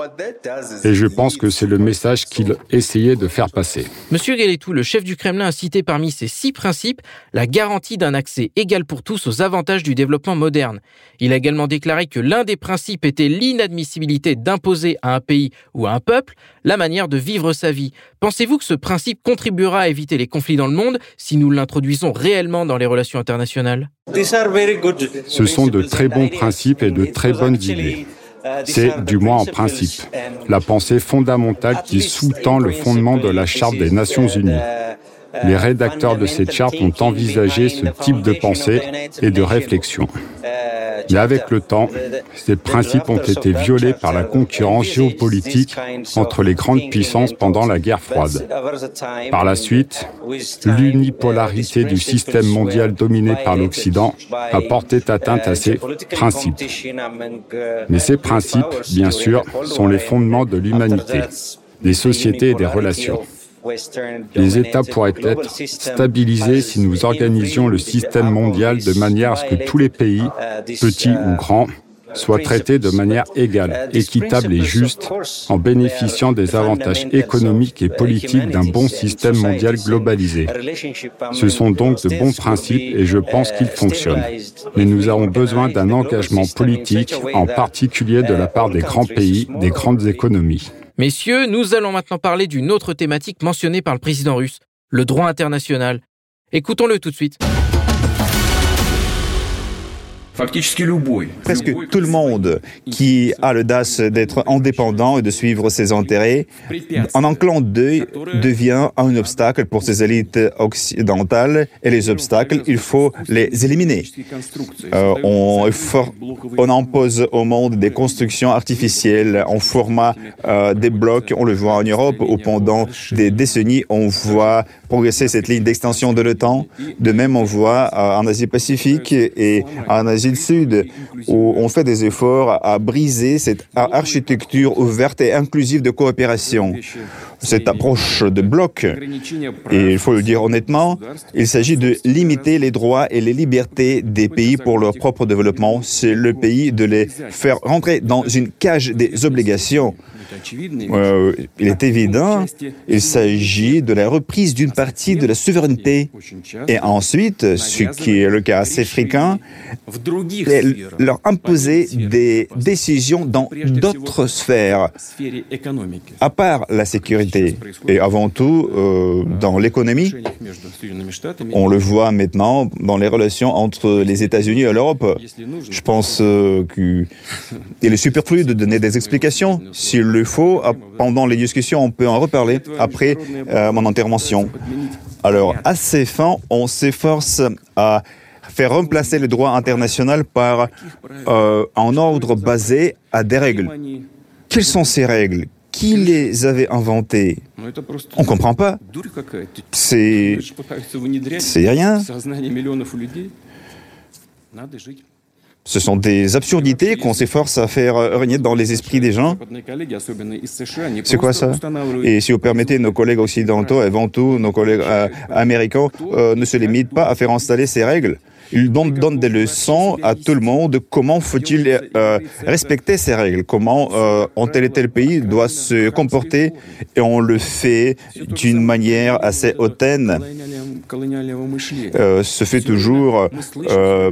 Et je pense que c'est le message qu'il essayait de faire passer. Monsieur Galetou, le chef du Kremlin a cité parmi ces six principes la garantie d'un accès égal pour tous aux avantages du développement moderne. Il a également déclaré que l'un des principes était l'inadmissibilité d'imposer à un pays ou à un peuple la manière de vivre sa vie. Pensez-vous que ce principe contribuera à éviter les conflits dans le monde si nous l'introduisons réellement dans les relations internationales? Ce sont de très bons principes et de très bonnes idées. C'est, du moins en principe, la pensée fondamentale qui sous-tend le fondement de la Charte des Nations Unies. Les rédacteurs de cette charte ont envisagé ce type de pensée et de réflexion. Mais avec le temps, ces principes ont été violés par la concurrence géopolitique entre les grandes puissances pendant la guerre froide. Par la suite, l'unipolarité du système mondial dominé par l'Occident a porté atteinte à ces principes. Mais ces principes, bien sûr, sont les fondements de l'humanité, des sociétés et des relations. Les États pourraient être stabilisés si nous organisions le système mondial de manière à ce que tous les pays, petits ou grands, soient traités de manière égale, équitable et juste, en bénéficiant des avantages économiques et politiques d'un bon système mondial globalisé. Ce sont donc de bons principes et je pense qu'ils fonctionnent. Mais nous avons besoin d'un engagement politique, en particulier de la part des grands pays, des grandes économies. Messieurs, nous allons maintenant parler d'une autre thématique mentionnée par le président russe, le droit international. Écoutons-le tout de suite. Presque tout le monde qui a l'audace d'être indépendant et de suivre ses intérêts, en un clin d'œil, devient un obstacle pour ces élites occidentales. Et les obstacles, il faut les éliminer. Euh, on, on, impose au monde des constructions artificielles en format euh, des blocs. On le voit en Europe où pendant des décennies, on voit progresser cette ligne d'extension de l'OTAN. De même, on voit euh, en Asie-Pacifique et en Asie Sud, où on fait des efforts à briser cette architecture ouverte et inclusive de coopération. Cette approche de bloc, et il faut le dire honnêtement, il s'agit de limiter les droits et les libertés des pays pour leur propre développement. C'est le pays de les faire rentrer dans une cage des obligations euh, il est évident, il s'agit de la reprise d'une partie de la souveraineté. Et ensuite, ce qui est le cas assez fréquent, leur imposer des décisions dans d'autres sphères, à part la sécurité et avant tout euh, dans l'économie. On le voit maintenant dans les relations entre les États-Unis et l'Europe. Je pense euh, qu'il est superflu de donner des explications. S'il le faut, pendant les discussions, on peut en reparler après euh, mon intervention. Alors, à ces fins, on s'efforce à faire remplacer le droit international par un ordre basé à des règles. Quelles sont ces règles? Qui les avait inventées On ne comprend pas. C'est... C'est rien. Ce sont des absurdités qu'on s'efforce à faire régner dans les esprits des gens. C'est quoi ça? Et si vous permettez, nos collègues occidentaux, et avant tout nos collègues euh, américains, euh, ne se limitent pas à faire installer ces règles. Il donne, des leçons à tout le monde comment faut-il euh, respecter ces règles, comment euh, un tel et tel pays doit se comporter et on le fait d'une manière assez hautaine. Euh, se fait toujours euh,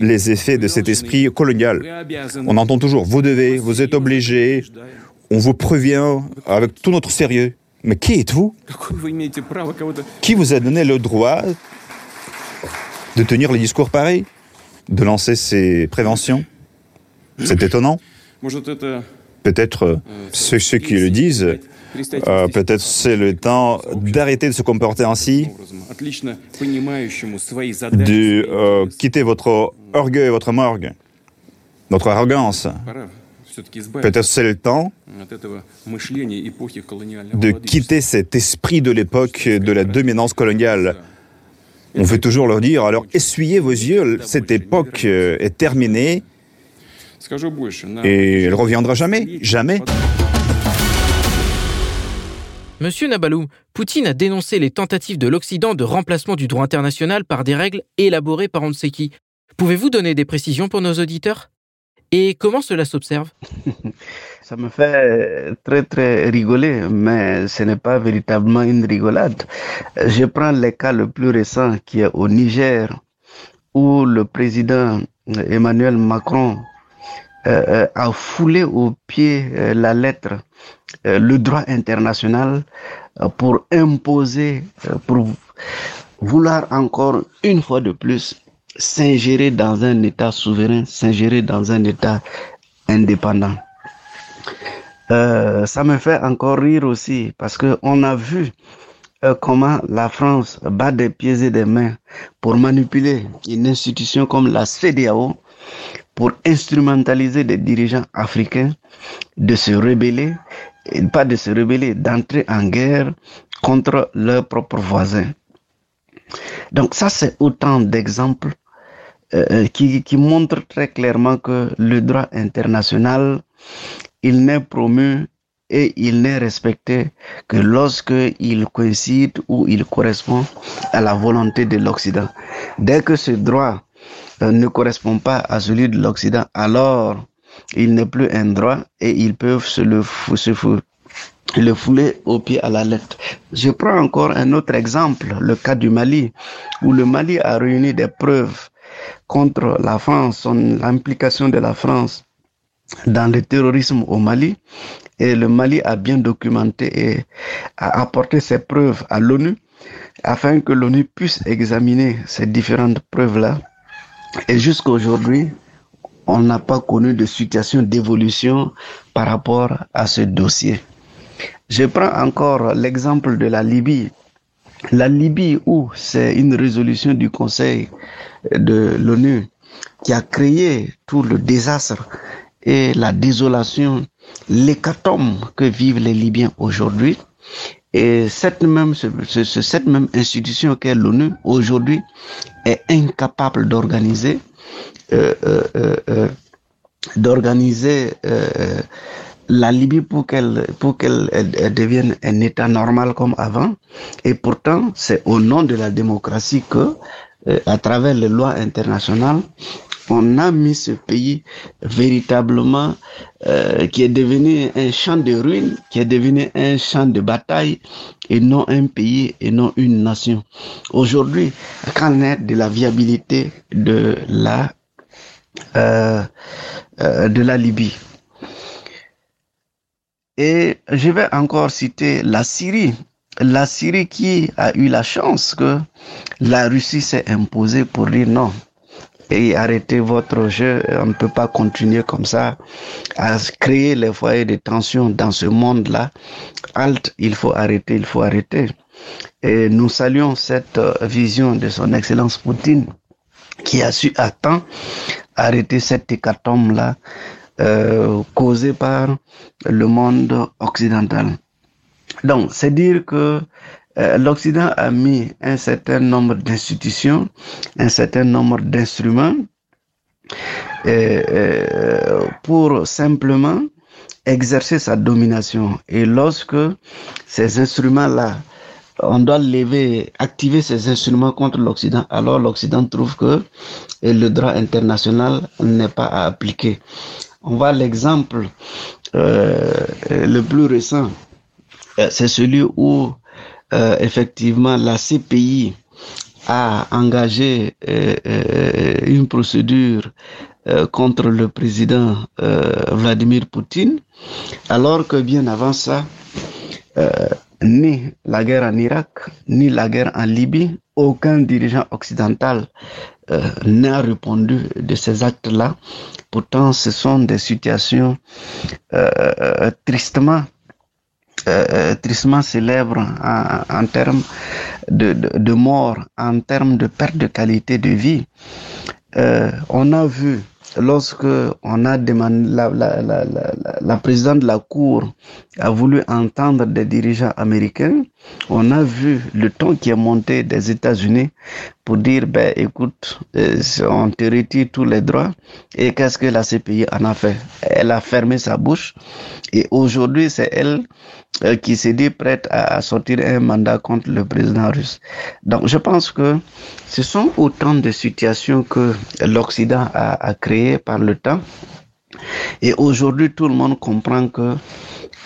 les effets de cet esprit colonial. On entend toujours vous devez, vous êtes obligé, on vous prévient avec tout notre sérieux. Mais qui êtes-vous? Qui vous a donné le droit de tenir les discours pareils, de lancer ces préventions. C'est étonnant. Peut-être euh, ceux, qui le disent, euh, peut-être c'est le temps d'arrêter de se comporter ainsi, de euh, quitter votre orgueil, votre morgue, notre arrogance. Peut-être c'est le temps de quitter cet esprit de l'époque de la dominance coloniale on veut toujours leur dire, alors essuyez vos yeux, cette époque euh, est terminée et elle reviendra jamais, jamais. Monsieur Nabalou, Poutine a dénoncé les tentatives de l'Occident de remplacement du droit international par des règles élaborées par on ne sait qui. Pouvez-vous donner des précisions pour nos auditeurs? Et comment cela s'observe Ça me fait très très rigoler, mais ce n'est pas véritablement une rigolade. Je prends le cas le plus récent qui est au Niger, où le président Emmanuel Macron a foulé au pied la lettre le droit international pour imposer, pour vouloir encore une fois de plus s'ingérer dans un État souverain, s'ingérer dans un État indépendant. Euh, ça me fait encore rire aussi parce que on a vu euh, comment la France bat des pieds et des mains pour manipuler une institution comme la CDAO pour instrumentaliser des dirigeants africains de se rebeller, et pas de se rebeller, d'entrer en guerre contre leurs propres voisins. Donc ça, c'est autant d'exemples euh, qui, qui montrent très clairement que le droit international, il n'est promu et il n'est respecté que lorsque il coïncide ou il correspond à la volonté de l'Occident. Dès que ce droit euh, ne correspond pas à celui de l'Occident, alors il n'est plus un droit et ils peuvent se le, se, le fouler au pied à la lettre. Je prends encore un autre exemple, le cas du Mali, où le Mali a réuni des preuves contre la France, l'implication de la France dans le terrorisme au Mali. Et le Mali a bien documenté et a apporté ses preuves à l'ONU afin que l'ONU puisse examiner ces différentes preuves-là. Et jusqu'à aujourd'hui, on n'a pas connu de situation d'évolution par rapport à ce dossier. Je prends encore l'exemple de la Libye. La Libye où c'est une résolution du Conseil de l'ONU qui a créé tout le désastre et la désolation, l'hécatombe que vivent les Libyens aujourd'hui. Et cette même, institution qu'est l'ONU aujourd'hui est incapable d'organiser, euh, euh, euh, d'organiser la Libye pour qu'elle devienne un État normal comme avant. Et pourtant, c'est au nom de la démocratie que, euh, à travers les lois internationales, on a mis ce pays véritablement euh, qui est devenu un champ de ruines, qui est devenu un champ de bataille et non un pays et non une nation. Aujourd'hui, qu'en est de la viabilité de la euh, de la Libye et je vais encore citer la Syrie. La Syrie qui a eu la chance que la Russie s'est imposée pour dire non. Et arrêtez votre jeu, on ne peut pas continuer comme ça à créer les foyers de tension dans ce monde-là. Halt, il faut arrêter, il faut arrêter. Et nous saluons cette vision de son Excellence Poutine qui a su à temps arrêter cette hécatombe-là euh, causée par le monde occidental. Donc, c'est dire que euh, l'Occident a mis un certain nombre d'institutions, un certain nombre d'instruments euh, pour simplement exercer sa domination. Et lorsque ces instruments-là, on doit lever, activer ces instruments contre l'Occident, alors l'Occident trouve que le droit international n'est pas à appliquer. On voit l'exemple euh, le plus récent, euh, c'est celui où euh, effectivement la CPI a engagé une procédure contre le président Vladimir Poutine, alors que bien avant ça, ni la guerre en Irak, ni la guerre en Libye, aucun dirigeant occidental n'a répondu de ces actes-là Pourtant, ce sont des situations euh, tristement euh, tristement célèbres en, termes de, de, de, mort, en termes de perte de qualité de vie. Euh, on a vu lorsque on a demandé la, la, présidente de la Cour a voulu entendre des dirigeants américains, on a vu le ton qui est monté des États-Unis pour dire ben écoute, euh, on te retire tous les droits. Et qu'est-ce que la CPI en a fait? Elle a fermé sa bouche. Et aujourd'hui c'est elle qui s'est dit prête à sortir un mandat contre le président russe. Donc je pense que ce sont autant de situations que l'Occident a, a créées par le temps. Et aujourd'hui, tout le monde comprend que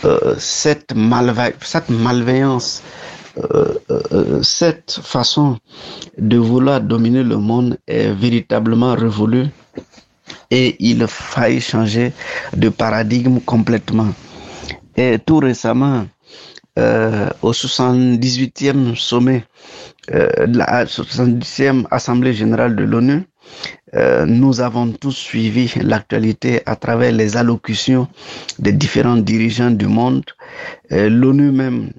euh, cette, malve cette malveillance, euh, euh, cette façon de vouloir dominer le monde est véritablement révolue et il faille changer de paradigme complètement. Et tout récemment, euh, au 78e sommet, euh, la 78e Assemblée générale de l'ONU, euh, nous avons tous suivi l'actualité à travers les allocutions des différents dirigeants du monde. Euh, L'ONU même,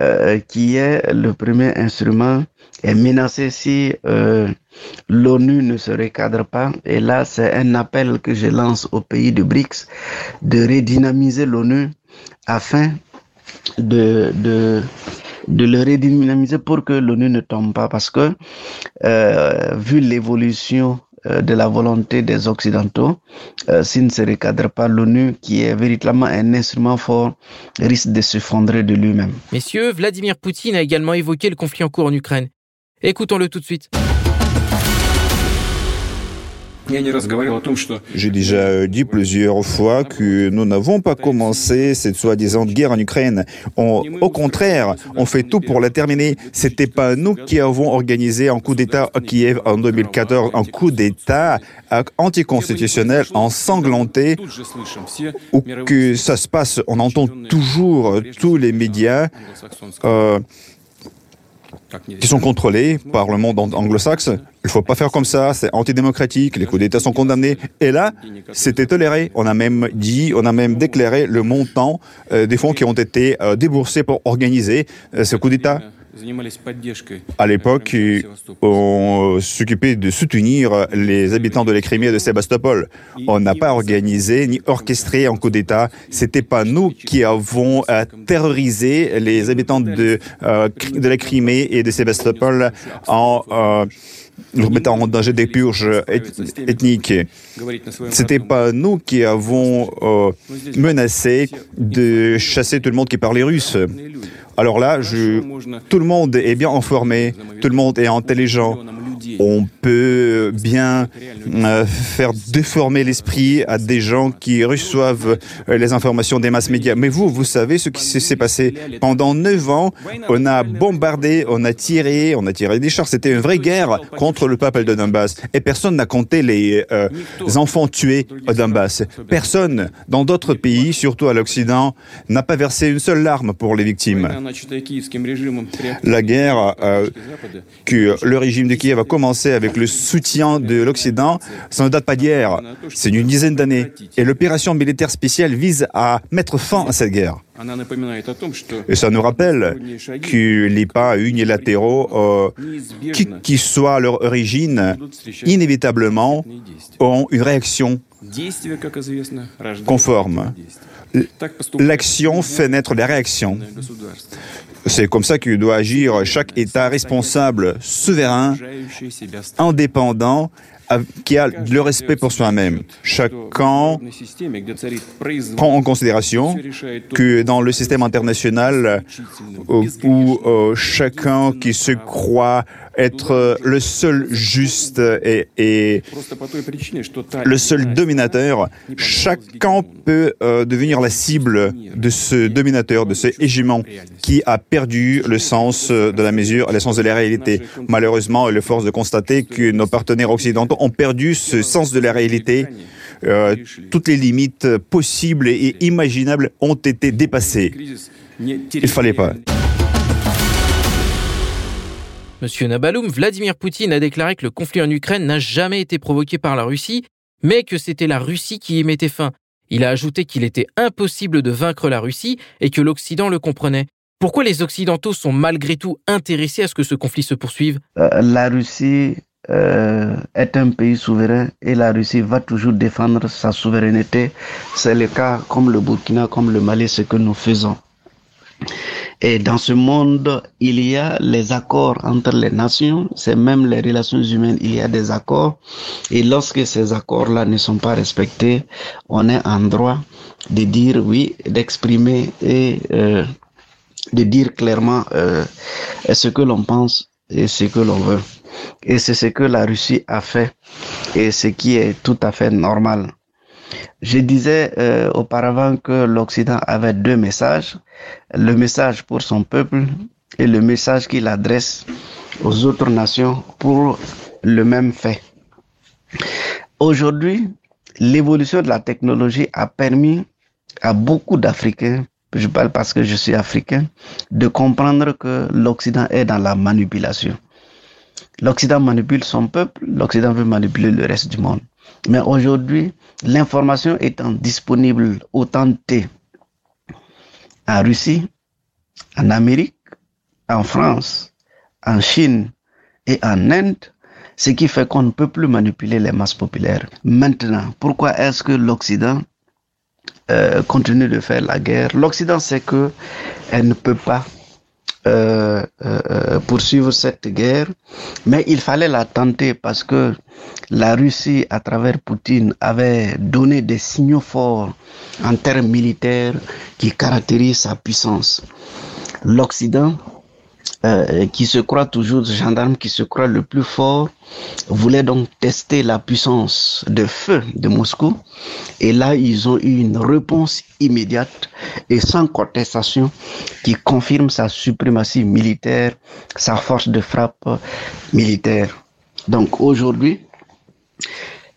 euh, qui est le premier instrument, est menacé si euh, l'ONU ne se recadre pas. Et là, c'est un appel que je lance aux pays de BRICS de redynamiser l'ONU afin de, de, de le redynamiser pour que l'ONU ne tombe pas. Parce que, euh, vu l'évolution euh, de la volonté des Occidentaux, euh, s'il ne se recadre pas l'ONU, qui est véritablement un instrument fort, risque de s'effondrer de lui-même. Messieurs, Vladimir Poutine a également évoqué le conflit en cours en Ukraine. Écoutons-le tout de suite. J'ai déjà dit plusieurs fois que nous n'avons pas commencé cette soi-disant guerre en Ukraine. Au contraire, on fait tout pour la terminer. C'était pas nous qui avons organisé un coup d'État à Kiev en 2014, un coup d'État euh, anticonstitutionnel, ensanglanté, où que ça se passe. On entend toujours tous les médias euh, qui sont contrôlés par le monde ang- anglo-saxe. Il faut pas faire comme ça, c'est antidémocratique, les coups d'État sont condamnés. Et là, c'était toléré. On a même dit, on a même déclaré le montant euh, des fonds qui ont été euh, déboursés pour organiser euh, ce coup d'État. À l'époque, on s'occupait de soutenir les habitants de la Crimée et de Sébastopol. On n'a pas organisé ni orchestré un coup d'État. C'était pas nous qui avons euh, terrorisé les habitants de, euh, de la Crimée et de Sébastopol en euh, mettant en danger des purges eth- ethniques. C'était pas nous qui avons euh, menacé de chasser tout le monde qui parlait russe. Alors là, je, tout le monde est bien informé, tout le monde est intelligent. On peut bien euh, faire déformer l'esprit à des gens qui reçoivent euh, les informations des masses médias. Mais vous, vous savez ce qui s'est passé. Pendant neuf ans, on a bombardé, on a tiré, on a tiré des chars. C'était une vraie guerre contre le peuple de Donbass. Et personne n'a compté les euh, enfants tués au Donbass. Personne dans d'autres pays, surtout à l'Occident, n'a pas versé une seule larme pour les victimes. La guerre euh, que le régime de Kiev a commencé avec le soutien de l'Occident, ça ne date pas d'hier, c'est d'une dizaine d'années. Et l'opération militaire spéciale vise à mettre fin à cette guerre. Et ça nous rappelle que les pas unilatéraux, euh, qui, qui soit leur origine, inévitablement auront une réaction conforme. L'action fait naître la réaction. C'est comme ça que doit agir chaque État responsable, souverain, indépendant, qui a le respect pour soi-même. Chacun prend en considération que dans le système international où, où, euh, chacun qui se croit être le seul juste et, le seul dominateur, chacun peut euh, devenir la cible de ce dominateur, de ce hégémon qui a perdu le sens euh, de la mesure, le sens de la réalité. Malheureusement, il est force de constater que nos partenaires occidentaux ont perdu ce sens de la réalité. Euh, toutes les limites possibles et imaginables ont été dépassées. Il fallait pas. Monsieur Nabaloum, Vladimir Poutine a déclaré que le conflit en Ukraine n'a jamais été provoqué par la Russie, mais que c'était la Russie qui y mettait fin. Il a ajouté qu'il était impossible de vaincre la Russie et que l'Occident le comprenait. Pourquoi les Occidentaux sont malgré tout intéressés à ce que ce conflit se poursuive? Euh, la Russie euh, est un pays souverain et la Russie va toujours défendre sa souveraineté. C'est le cas comme le Burkina, comme le Mali, ce que nous faisons. Et dans ce monde, il y a les accords entre les nations, c'est même les relations humaines, il y a des accords. Et lorsque ces accords-là ne sont pas respectés, on est en droit de dire oui, d'exprimer et euh, de dire clairement euh, ce que l'on pense et ce que l'on veut. Et c'est ce que la Russie a fait et ce qui est tout à fait normal. Je disais euh, auparavant que l'Occident avait deux messages, le message pour son peuple et le message qu'il adresse aux autres nations pour le même fait. Aujourd'hui, l'évolution de la technologie a permis à beaucoup d'Africains, je parle parce que je suis africain, de comprendre que l'Occident est dans la manipulation. L'Occident manipule son peuple, l'Occident veut manipuler le reste du monde. Mais aujourd'hui, l'information étant disponible autant de en Russie, en Amérique, en France, en Chine et en Inde, ce qui fait qu'on ne peut plus manipuler les masses populaires. Maintenant, pourquoi est-ce que l'Occident euh, continue de faire la guerre? L'Occident sait que elle ne peut pas euh, euh, poursuivre cette guerre, mais il fallait la tenter parce que la Russie, à travers Poutine, avait donné des signaux forts en termes militaires qui caractérisent sa puissance. L'Occident euh, qui se croit toujours gendarme, qui se croit le plus fort, voulait donc tester la puissance de feu de Moscou. Et là, ils ont eu une réponse immédiate et sans contestation qui confirme sa suprématie militaire, sa force de frappe militaire. Donc aujourd'hui,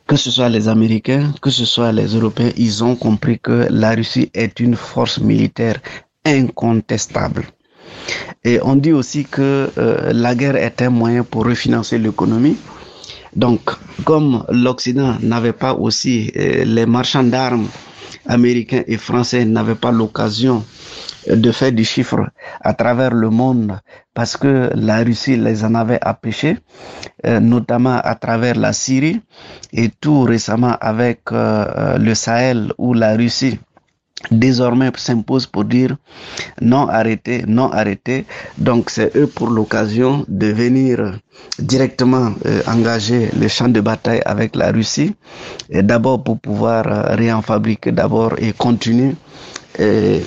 que ce soit les Américains, que ce soit les Européens, ils ont compris que la Russie est une force militaire incontestable. Et on dit aussi que euh, la guerre est un moyen pour refinancer l'économie. Donc, comme l'Occident n'avait pas aussi, euh, les marchands d'armes américains et français n'avaient pas l'occasion de faire du chiffre à travers le monde parce que la Russie les en avait empêchés, euh, notamment à travers la Syrie et tout récemment avec le Sahel où la Russie désormais s'impose pour dire non arrêté, non arrêté. Donc c'est eux pour l'occasion de venir directement euh, engager le champ de bataille avec la Russie, et d'abord pour pouvoir euh, rien fabriquer d'abord et continuer. Euh,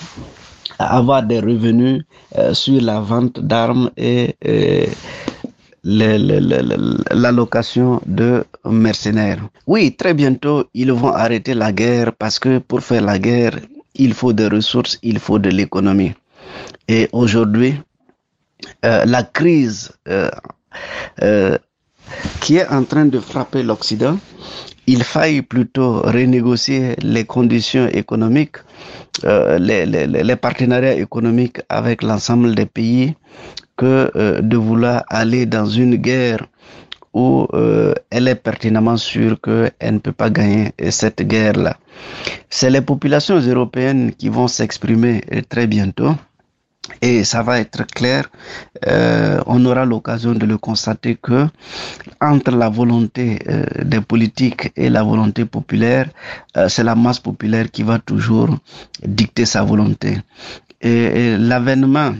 à avoir des revenus sur la vente d'armes et l'allocation de mercenaires. Oui, très bientôt, ils vont arrêter la guerre parce que pour faire la guerre, il faut des ressources, il faut de l'économie. Et aujourd'hui, euh, la crise euh, euh, qui est en train de frapper l'Occident, il faille plutôt renégocier les conditions économiques, les, partenariats économiques avec l'ensemble des pays que de vouloir aller dans une guerre où euh, elle est pertinemment sûre qu'elle ne peut pas gagner cette guerre-là. C'est les populations européennes qui vont s'exprimer euh, très bientôt. Et ça va être clair, euh, on aura l'occasion de le constater que entre la volonté euh, des politiques et la volonté populaire, euh, c'est la masse populaire qui va toujours dicter sa volonté. Et l'avènement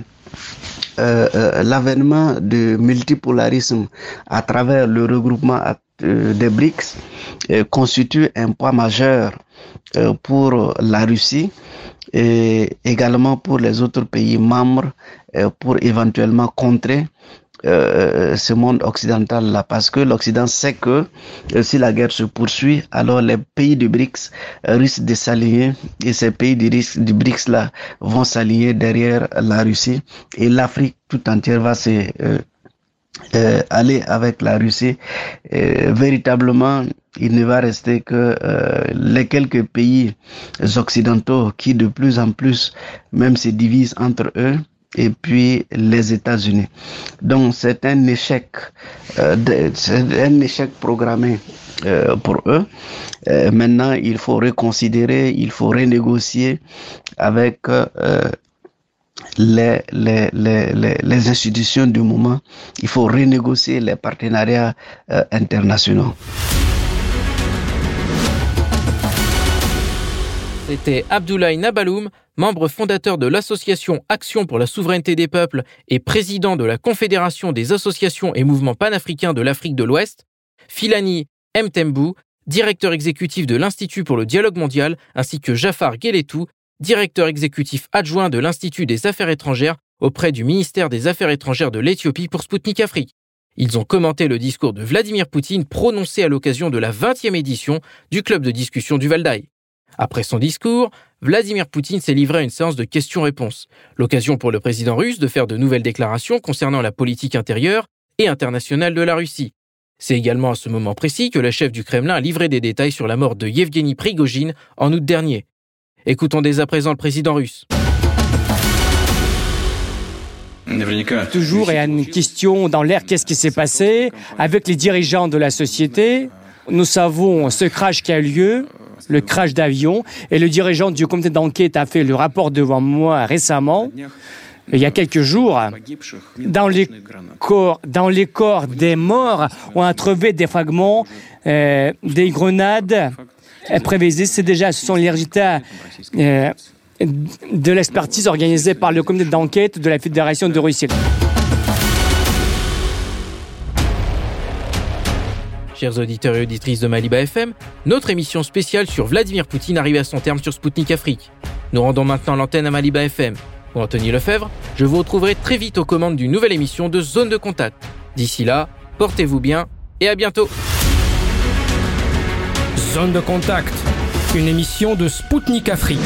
euh, euh, l'avènement du multipolarisme à travers le regroupement euh, des BRICS constitue un poids majeur pour la Russie et également pour les autres pays membres pour éventuellement contrer euh, ce monde occidental là parce que l'Occident sait que euh, si la guerre se poursuit alors les pays du BRICS euh, risquent de s'aligner et ces pays du, du BRICS là vont s'aligner derrière la Russie et l'Afrique tout entière va se aller avec la Russie. Véritablement il ne va rester que les quelques pays occidentaux qui de plus en plus même se divisent entre eux et puis les États-Unis. Donc c'est un échec, euh, un échec programmé euh, pour eux. Euh, maintenant, il faut reconsidérer, il faut renégocier avec les, les, les, les, institutions du moment. Il faut renégocier les partenariats internationaux. C'était Abdoulaye Nabaloum, membre fondateur de l'association Action pour la souveraineté des peuples et président de la Confédération des associations et mouvements panafricains de l'Afrique de l'Ouest, Filani Mtembu, directeur exécutif de l'Institut pour le dialogue mondial, ainsi que Jafar Geletou, directeur exécutif adjoint de l'Institut des affaires étrangères auprès du ministère des Affaires étrangères de l'Éthiopie pour Sputnik Afrique. Ils ont commenté le discours de Vladimir Poutine prononcé à l'occasion de la 20e édition du club de discussion du Valdaï. Après son discours, Vladimir Poutine s'est livré à une séance de questions-réponses, l'occasion pour le président russe de faire de nouvelles déclarations concernant la politique intérieure et internationale de la Russie. C'est également à ce moment précis que la chef du Kremlin a livré des détails sur la mort de Yevgeny Prigogine en août dernier. Écoutons dès à présent le président russe. Toujours, il y a une question dans l'air, qu'est-ce qui s'est passé avec les dirigeants de la société? Nous savons ce crash qui a eu lieu, le crash d'avion, et le dirigeant du comité d'enquête a fait le rapport devant moi récemment, il y a quelques jours. Dans les corps, des morts, on a trouvé des fragments, euh, des grenades prévisées. C'est déjà, ce sont les résultats euh, de l'expertise organisée par le comité d'enquête de la Fédération de Russie. Chers auditeurs et auditrices de Maliba FM, notre émission spéciale sur Vladimir Poutine arrive à son terme sur Spoutnik Afrique. Nous rendons maintenant l'antenne à Maliba FM. Pour Anthony Lefebvre, je vous retrouverai très vite aux commandes d'une nouvelle émission de Zone de Contact. D'ici là, portez-vous bien et à bientôt. Zone de Contact, une émission de Spoutnik Afrique.